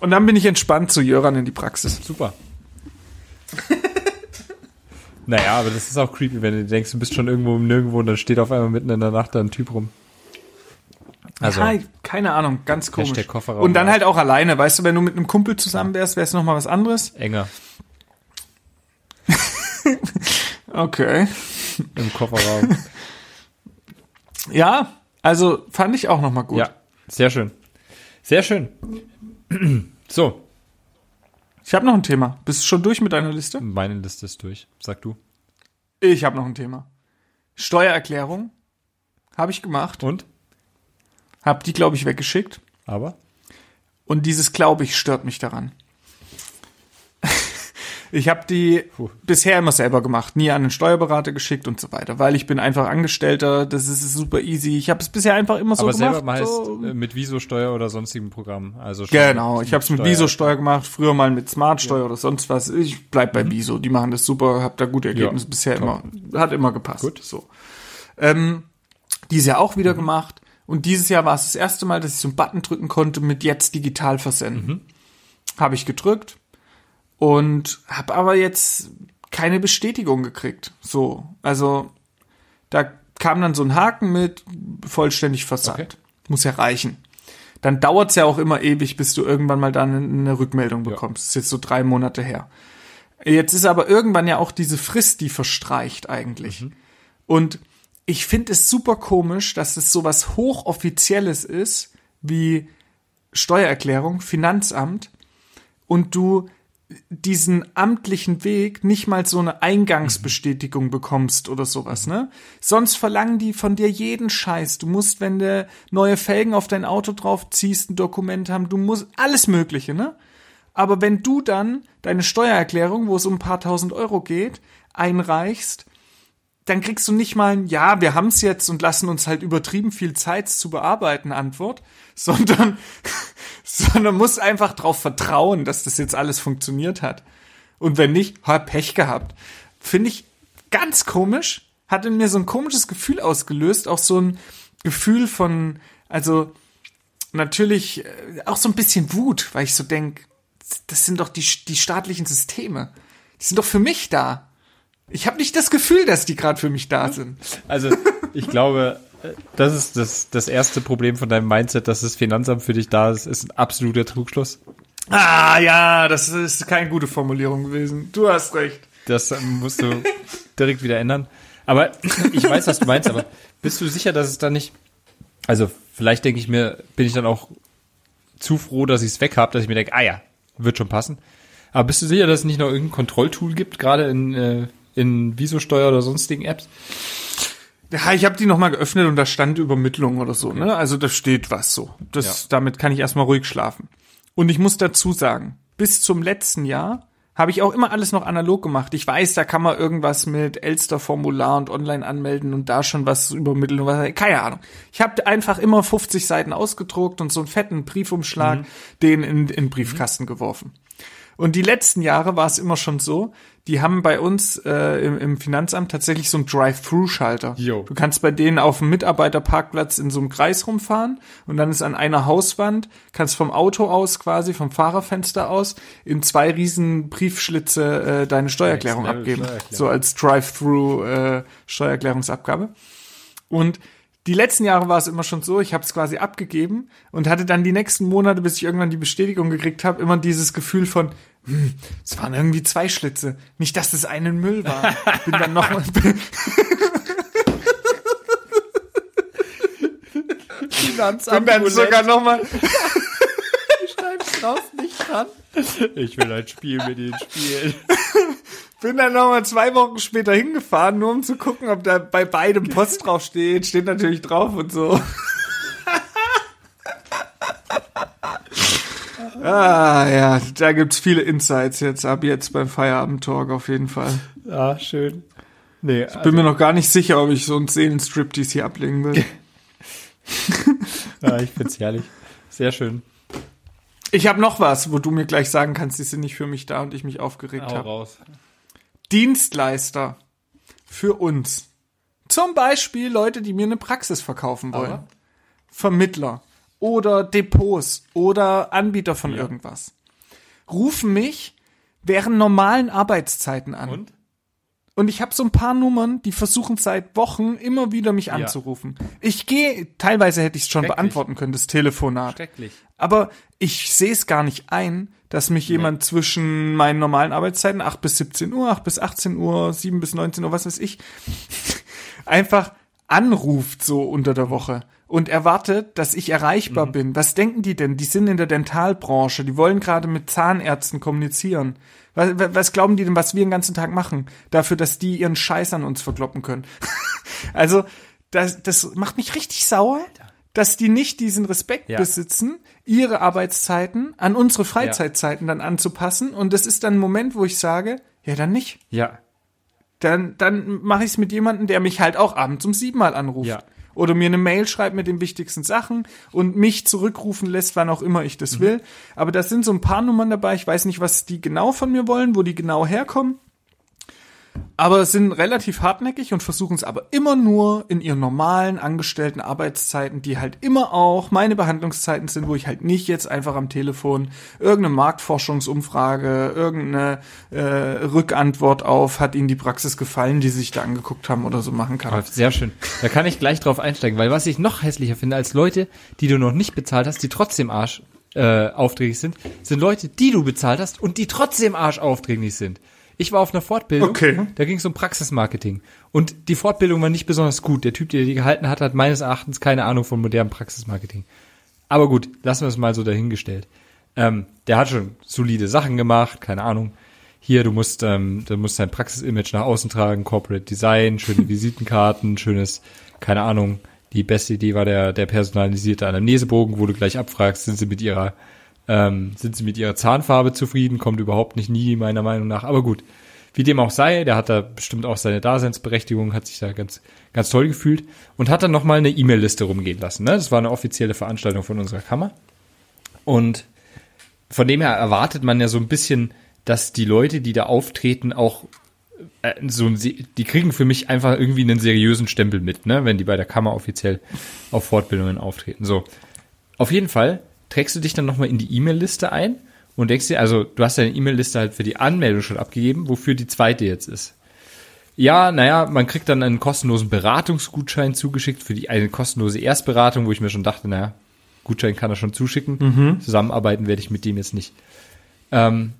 C: Und dann bin ich entspannt zu Jöran in die Praxis.
B: Super. naja, aber das ist auch creepy, wenn du denkst, du bist schon irgendwo im Nirgendwo und dann steht auf einmal mitten in der Nacht da ein Typ rum. Also,
C: ja, keine Ahnung, ganz komisch. Und dann halt auch alleine, weißt du, wenn du mit einem Kumpel zusammen wärst, wäre es nochmal was anderes.
B: enger
C: Okay.
B: im Kofferraum.
C: Ja, also fand ich auch nochmal gut.
B: ja, sehr schön. Sehr schön. So,
C: Ich habe noch ein Thema. Bist du schon durch mit deiner Liste?
B: meine Liste ist durch. Sag du.
C: Ich habe noch ein Thema. Steuererklärung habe ich gemacht,
B: Und?
C: habe die, glaube ich, weggeschickt.
B: Aber?
C: Und dieses glaube ich stört mich daran. Ich habe die
B: Puh.
C: bisher immer selber gemacht, nie an einen Steuerberater geschickt und so weiter, weil ich bin einfach Angestellter, das ist super easy. Ich habe es bisher einfach immer so
B: aber
C: gemacht.
B: selber mal heißt
C: so.
B: äh, mit Visosteuer oder sonstigen Programmen. Also
C: Genau, ich habe es mit
B: Steuer-
C: Viso-Steuer gemacht, früher mal mit Smart-Steuer oder sonst was. Ich bleib bei Viso, die machen das super, habe da gute Ergebnisse
B: Mhm. Ja,
C: bisher
B: top.
C: immer, hat immer gepasst.
B: Gut.
C: So. Ähm, Dieses Jahr auch wieder gemacht. Und dieses Jahr war es das erste Mal, dass ich so einen Button drücken konnte mit jetzt digital versenden. Habe ich gedrückt und habe aber jetzt keine Bestätigung gekriegt. So, also da kam dann so ein Haken mit vollständig versandt.
B: Okay.
C: Muss ja reichen. Dann dauert's ja auch immer ewig, bis du irgendwann mal dann eine Rückmeldung bekommst. Das ist jetzt so drei Monate her. Jetzt ist aber irgendwann ja auch diese Frist, die verstreicht eigentlich. Und ich finde es super komisch, dass es sowas hochoffizielles ist wie Steuererklärung, Finanzamt und du diesen amtlichen Weg nicht mal so eine Eingangsbestätigung bekommst oder sowas, ne? Sonst verlangen die von dir jeden Scheiß. Du musst, wenn du neue Felgen auf dein Auto drauf ziehst, ein Dokument haben, du musst alles Mögliche, ne? Aber wenn du dann deine Steuererklärung, wo es um ein paar tausend Euro geht, einreichst, dann kriegst du nicht mal ein Ja, wir haben's jetzt und lassen uns halt übertrieben viel Zeit zu bearbeiten Antwort, sondern, sondern musst einfach darauf vertrauen, dass das jetzt alles funktioniert hat. Und wenn nicht, hab Pech gehabt. Finde ich ganz komisch, hat in mir so ein komisches Gefühl ausgelöst, auch so ein Gefühl von, also natürlich äh, auch so ein bisschen Wut, weil ich so denk, das sind doch die, die staatlichen Systeme. Die sind doch für mich da. Ich habe nicht das Gefühl, dass die gerade für mich da sind.
B: Also ich glaube, äh, das ist das, das erste Problem von deinem Mindset, dass das Finanzamt für dich da ist, ist ein absoluter Trugschluss.
C: Ah ja, das ist keine gute Formulierung gewesen. Du hast recht.
B: Das ähm, musst du direkt wieder ändern. Aber ich weiß, was du meinst, aber bist du sicher, dass es dann nicht. Also, vielleicht denke ich mir, bin ich dann auch zu froh, dass ich es weg habe, dass ich mir denke, ah ja, wird schon passen. Aber bist du sicher, dass es nicht noch irgendein Kontrolltool gibt, gerade in, äh, in Visosteuer oder sonstigen Apps?
C: Ja, ich habe die nochmal geöffnet und da stand Übermittlung oder so, ne? Also da steht was so. Das,
B: Ja.
C: Damit kann ich erstmal ruhig schlafen. Und ich muss dazu sagen, bis zum letzten Jahr habe ich auch immer alles noch analog gemacht. Ich weiß, da kann man irgendwas mit Elster-Formular und online anmelden und da schon was übermitteln und was, keine Ahnung. Ich habe einfach immer 50 Seiten ausgedruckt und so einen fetten Briefumschlag, den in, in den Briefkasten geworfen. Und die letzten Jahre war es immer schon so, die haben bei uns äh, im, im Finanzamt tatsächlich so einen Drive-Thru-Schalter.
B: Jo.
C: Du kannst bei denen auf dem Mitarbeiterparkplatz in so einem Kreis rumfahren und dann ist an einer Hauswand, kannst vom Auto aus quasi, vom Fahrerfenster aus, in zwei riesen Briefschlitze äh, deine Steuererklärung abgeben.
B: Steuererklärung.
C: So als Drive-Thru äh. Und die letzten Jahre war es immer schon so, ich habe es quasi abgegeben und hatte dann die nächsten Monate, bis ich irgendwann die Bestätigung gekriegt habe, immer dieses Gefühl von, hm, es waren irgendwie zwei Schlitze. Nicht, dass das einen Müll war. Bin dann noch bin
B: Finanzamt
C: dann sogar noch mal
B: schreibst raus nicht dran. Ich will ein Spiel mit ihnen spielen.
C: bin dann noch mal zwei Wochen später hingefahren, nur um zu gucken, ob da bei beidem Post drauf steht. Steht natürlich drauf und so. ah ja, da gibt's viele Insights jetzt ab jetzt beim Feierabend Talk auf jeden Fall.
B: Ah, schön. Nee, also,
C: Bin mir noch gar nicht sicher, ob ich so einen Seelenstriptease hier ablegen will.
B: ja, ich find's herrlich. Sehr schön.
C: Ich habe noch was, wo du mir gleich sagen kannst, die sind nicht für mich da und ich mich aufgeregt habe.
B: raus.
C: Dienstleister für uns. Zum Beispiel Leute, die mir eine Praxis verkaufen wollen.
B: Aber?
C: Vermittler oder Depots oder Anbieter von irgendwas. Rufen mich während normalen Arbeitszeiten an.
B: Und?
C: Und ich habe so ein paar Nummern, die versuchen seit Wochen immer wieder mich anzurufen. Ich gehe, teilweise hätte ich es schon beantworten können, das Telefonat.
B: Schrecklich.
C: Aber ich sehe es gar nicht ein, dass mich jemand zwischen meinen normalen Arbeitszeiten, 8 bis 17 Uhr, 8 bis 18 Uhr, 7 bis 19 Uhr, was weiß ich, einfach anruft so unter der Woche und erwartet, dass ich erreichbar bin. Was denken die denn? Die sind in der Dentalbranche, die wollen gerade mit Zahnärzten kommunizieren. Was, was glauben die denn, was wir den ganzen Tag machen? Dafür, dass die ihren Scheiß an uns verkloppen können. also, das, das macht mich richtig sauer, dass die nicht diesen Respekt
B: Ja.
C: besitzen, ihre Arbeitszeiten an unsere Freizeitzeiten dann anzupassen. Und das ist dann ein Moment, wo ich sage, ja, dann nicht.
B: Ja.
C: Dann, dann mache ich es mit jemandem, der mich halt auch abends um sieben Mal anruft.
B: Ja.
C: Oder mir eine Mail schreibt mit den wichtigsten Sachen und mich zurückrufen lässt, wann auch immer ich
B: Mhm.
C: das will. Aber da sind so ein paar Nummern dabei. Ich weiß nicht, was die genau von mir wollen, wo die genau herkommen. Aber sind relativ hartnäckig und versuchen es aber immer nur in ihren normalen angestellten Arbeitszeiten, die halt immer auch meine Behandlungszeiten sind, wo ich halt nicht jetzt einfach am Telefon irgendeine Marktforschungsumfrage, irgendeine äh, Rückantwort auf, hat ihnen die Praxis gefallen, die sie sich da angeguckt haben oder so machen kann.
B: Aber sehr schön. Da kann ich gleich drauf einsteigen, weil was ich noch hässlicher finde als Leute, die du noch nicht bezahlt hast, die trotzdem Arsch äh, aufdringlich sind, sind Leute, die du bezahlt hast und die trotzdem Arsch aufdringlich sind. Ich war auf einer Fortbildung,
C: Okay.
B: da ging es um Praxismarketing. Und die Fortbildung war nicht besonders gut. Der Typ, der die gehalten hat, hat meines Erachtens keine Ahnung von modernem Praxismarketing. Aber gut, lassen wir es mal so dahingestellt. Ähm, der hat schon solide Sachen gemacht, keine Ahnung. Hier, du musst, ähm, du musst dein Praxisimage nach außen tragen, Corporate Design, schöne Visitenkarten, schönes, keine Ahnung. Die beste Idee war der, der personalisierte Anamnesebogen, wo du gleich abfragst, sind sie mit ihrer ähm, sind sie mit ihrer Zahnfarbe zufrieden? Kommt überhaupt nicht nie, meiner Meinung nach. Aber gut, wie dem auch sei, der hat da bestimmt auch seine Daseinsberechtigung, hat sich da ganz, ganz toll gefühlt und hat dann nochmal eine E-Mail-Liste rumgehen lassen. Ne? Das war eine offizielle Veranstaltung von unserer Kammer. Und von dem her erwartet man ja so ein bisschen, dass die Leute, die da auftreten, auch äh, so ein, die kriegen für mich einfach irgendwie einen seriösen Stempel mit, ne, wenn die bei der Kammer offiziell auf Fortbildungen auftreten. So. Auf jeden Fall trägst du dich dann nochmal in die E-Mail-Liste ein und denkst dir, also du hast deine E-Mail-Liste halt für die Anmeldung schon abgegeben, wofür die zweite jetzt ist. Ja, naja, man kriegt dann einen kostenlosen Beratungsgutschein zugeschickt für die eine kostenlose Erstberatung, wo ich mir schon dachte, naja, Gutschein kann er schon zuschicken. Zusammenarbeiten werde ich mit dem jetzt nicht. Ähm,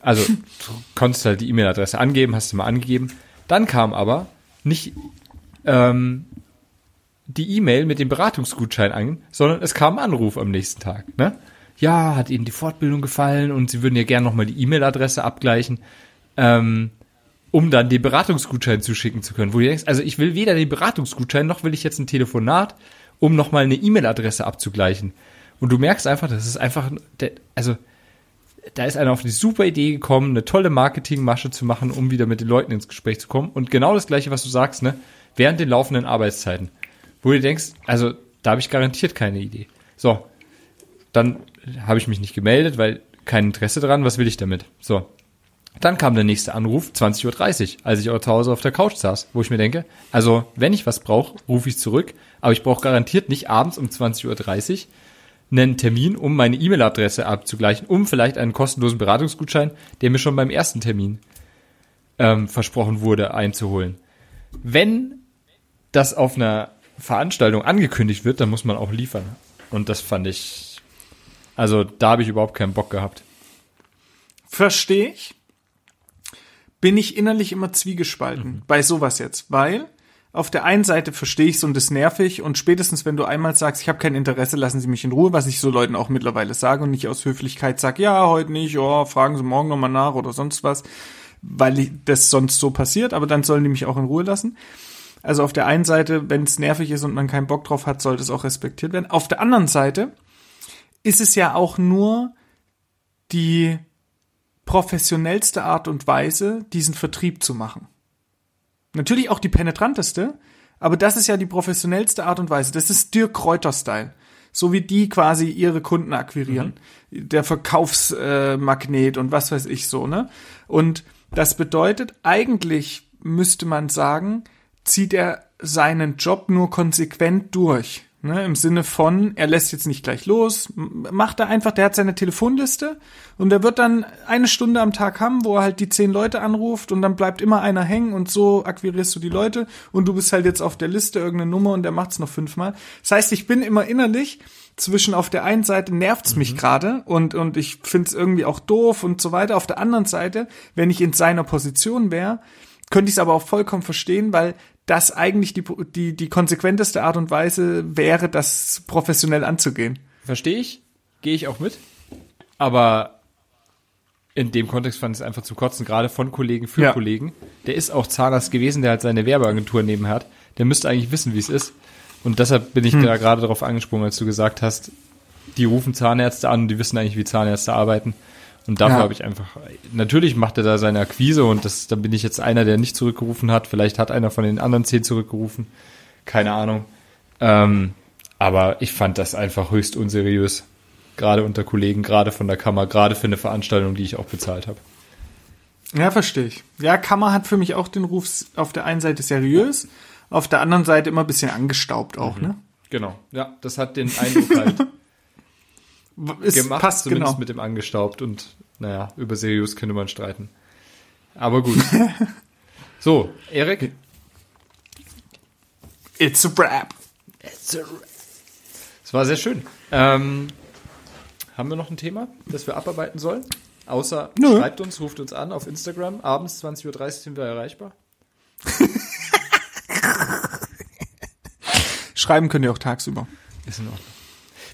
B: also du konntest halt die E-Mail-Adresse angeben, hast du mal angegeben. Dann kam aber nicht ähm, die E-Mail mit dem Beratungsgutschein an, sondern es kam ein Anruf am nächsten Tag. Ne? Ja, hat Ihnen die Fortbildung gefallen und Sie würden ja gerne nochmal die E-Mail-Adresse abgleichen, ähm, um dann den Beratungsgutschein zuschicken zu können. Wo du denkst, also ich will weder den Beratungsgutschein, noch will ich jetzt ein Telefonat, um nochmal eine E-Mail-Adresse abzugleichen. Und du merkst einfach, das ist einfach, also da ist einer auf die super Idee gekommen, eine tolle Marketingmasche zu machen, um wieder mit den Leuten ins Gespräch zu kommen. Und genau das gleiche, was du sagst, ne? Während den laufenden Arbeitszeiten. Wo du denkst, also da habe ich garantiert keine Idee. So, dann habe ich mich nicht gemeldet, weil kein Interesse dran, was will ich damit? So. Dann kam der nächste Anruf, 20.30 Uhr, als ich auch zu Hause auf der Couch saß, wo ich mir denke, also wenn ich was brauche, rufe ich zurück, aber ich brauche garantiert nicht abends um 20.30 Uhr einen Termin, um meine E-Mail-Adresse abzugleichen, um vielleicht einen kostenlosen Beratungsgutschein, der mir schon beim ersten Termin ähm, versprochen wurde, einzuholen. Wenn das auf einer Veranstaltung angekündigt wird, dann muss man auch liefern. Und das fand ich, also da habe ich überhaupt keinen Bock gehabt.
C: Verstehe ich. Bin ich innerlich immer zwiegespalten bei sowas jetzt, weil auf der einen Seite verstehe ich es und ist nervig und spätestens wenn du einmal sagst, ich habe kein Interesse, lassen Sie mich in Ruhe, was ich so Leuten auch mittlerweile sage und nicht aus Höflichkeit sag, ja, heute nicht, oh, fragen Sie morgen nochmal nach oder sonst was, weil das sonst so passiert, aber dann sollen die mich auch in Ruhe lassen. Also auf der einen Seite, wenn es nervig ist und man keinen Bock drauf hat, sollte es auch respektiert werden. Auf der anderen Seite ist es ja auch nur die professionellste Art und Weise, diesen Vertrieb zu machen. Natürlich auch die penetranteste, aber das ist ja die professionellste Art und Weise. Das ist Dirk Kräuter-Style. So wie die quasi ihre Kunden akquirieren. Der Verkaufsmagnet und was weiß ich so, ne? Und das bedeutet, eigentlich müsste man sagen, zieht er seinen Job nur konsequent durch. Ne, Im Sinne von, er lässt jetzt nicht gleich los, macht er einfach, der hat seine Telefonliste und er wird dann eine Stunde am Tag haben, wo er halt die zehn Leute anruft und dann bleibt immer einer hängen und so akquirierst du die Leute und du bist halt jetzt auf der Liste irgendeine Nummer und der macht's noch fünfmal. Das heißt, ich bin immer innerlich zwischen auf der einen Seite nervt's mich gerade und, und ich find's irgendwie auch doof und so weiter. Auf der anderen Seite, wenn ich in seiner Position wäre, könnte ich es aber auch vollkommen verstehen, weil das eigentlich die, die, die konsequenteste Art und Weise wäre, das professionell anzugehen.
B: Verstehe ich, gehe ich auch mit. Aber in dem Kontext fand ich es einfach zu kotzen, gerade von Kollegen für
C: Ja.
B: Kollegen. Der ist auch Zahnarzt gewesen, der halt seine Werbeagentur nebenher hat. Der müsste eigentlich wissen, wie es ist. Und deshalb bin ich da gerade darauf angesprungen, als du gesagt hast, die rufen Zahnärzte an und die wissen eigentlich, wie Zahnärzte arbeiten. Und dafür
C: Ja.
B: habe ich einfach, natürlich macht er da seine Akquise und das, da bin ich jetzt einer, der nicht zurückgerufen hat. Vielleicht hat einer von den anderen zehn zurückgerufen. Keine Ahnung. Ähm, aber ich fand das einfach höchst unseriös. Gerade unter Kollegen, gerade von der Kammer, gerade für eine Veranstaltung, die ich auch bezahlt habe.
C: Ja, verstehe ich. Ja, Kammer hat für mich auch den Ruf auf der einen Seite seriös, auf der anderen Seite immer ein bisschen angestaubt auch, ne?
B: Genau. Ja, das hat den Eindruck halt
C: Es
B: gemacht,
C: passt
B: zumindest
C: genau.
B: mit dem angestaubt und naja, über seriös könnte man streiten. Aber gut. so, Erik,
C: It's a rap.
B: es war sehr schön. Ähm, haben wir noch ein Thema, das wir abarbeiten sollen? Außer
C: Nö.
B: schreibt uns, ruft uns an auf Instagram. Abends 20.30 Uhr sind wir erreichbar.
C: Schreiben könnt ihr auch tagsüber.
B: Ist in Ordnung.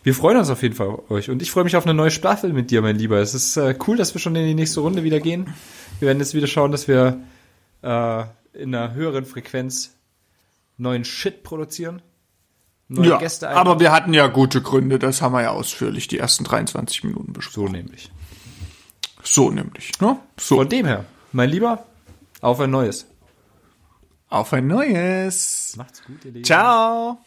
B: Wir freuen uns auf jeden Fall auf euch und ich freue mich auf eine neue Staffel mit dir, mein Lieber. Es ist äh, cool, dass wir schon in die nächste Runde wieder gehen. Wir werden jetzt wieder schauen, dass wir äh, in einer höheren Frequenz neuen Shit produzieren. Neue
C: Ja,
B: Gäste
C: aber wir hatten ja gute Gründe, das haben wir ja ausführlich die ersten 23 Minuten
B: so
C: besprochen.
B: nämlich.
C: So nämlich, ne? So.
B: Von dem her, mein Lieber, auf ein neues.
C: Auf ein neues.
B: Macht's gut, ihr Lieben.
C: Ciao.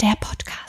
C: der Podcast.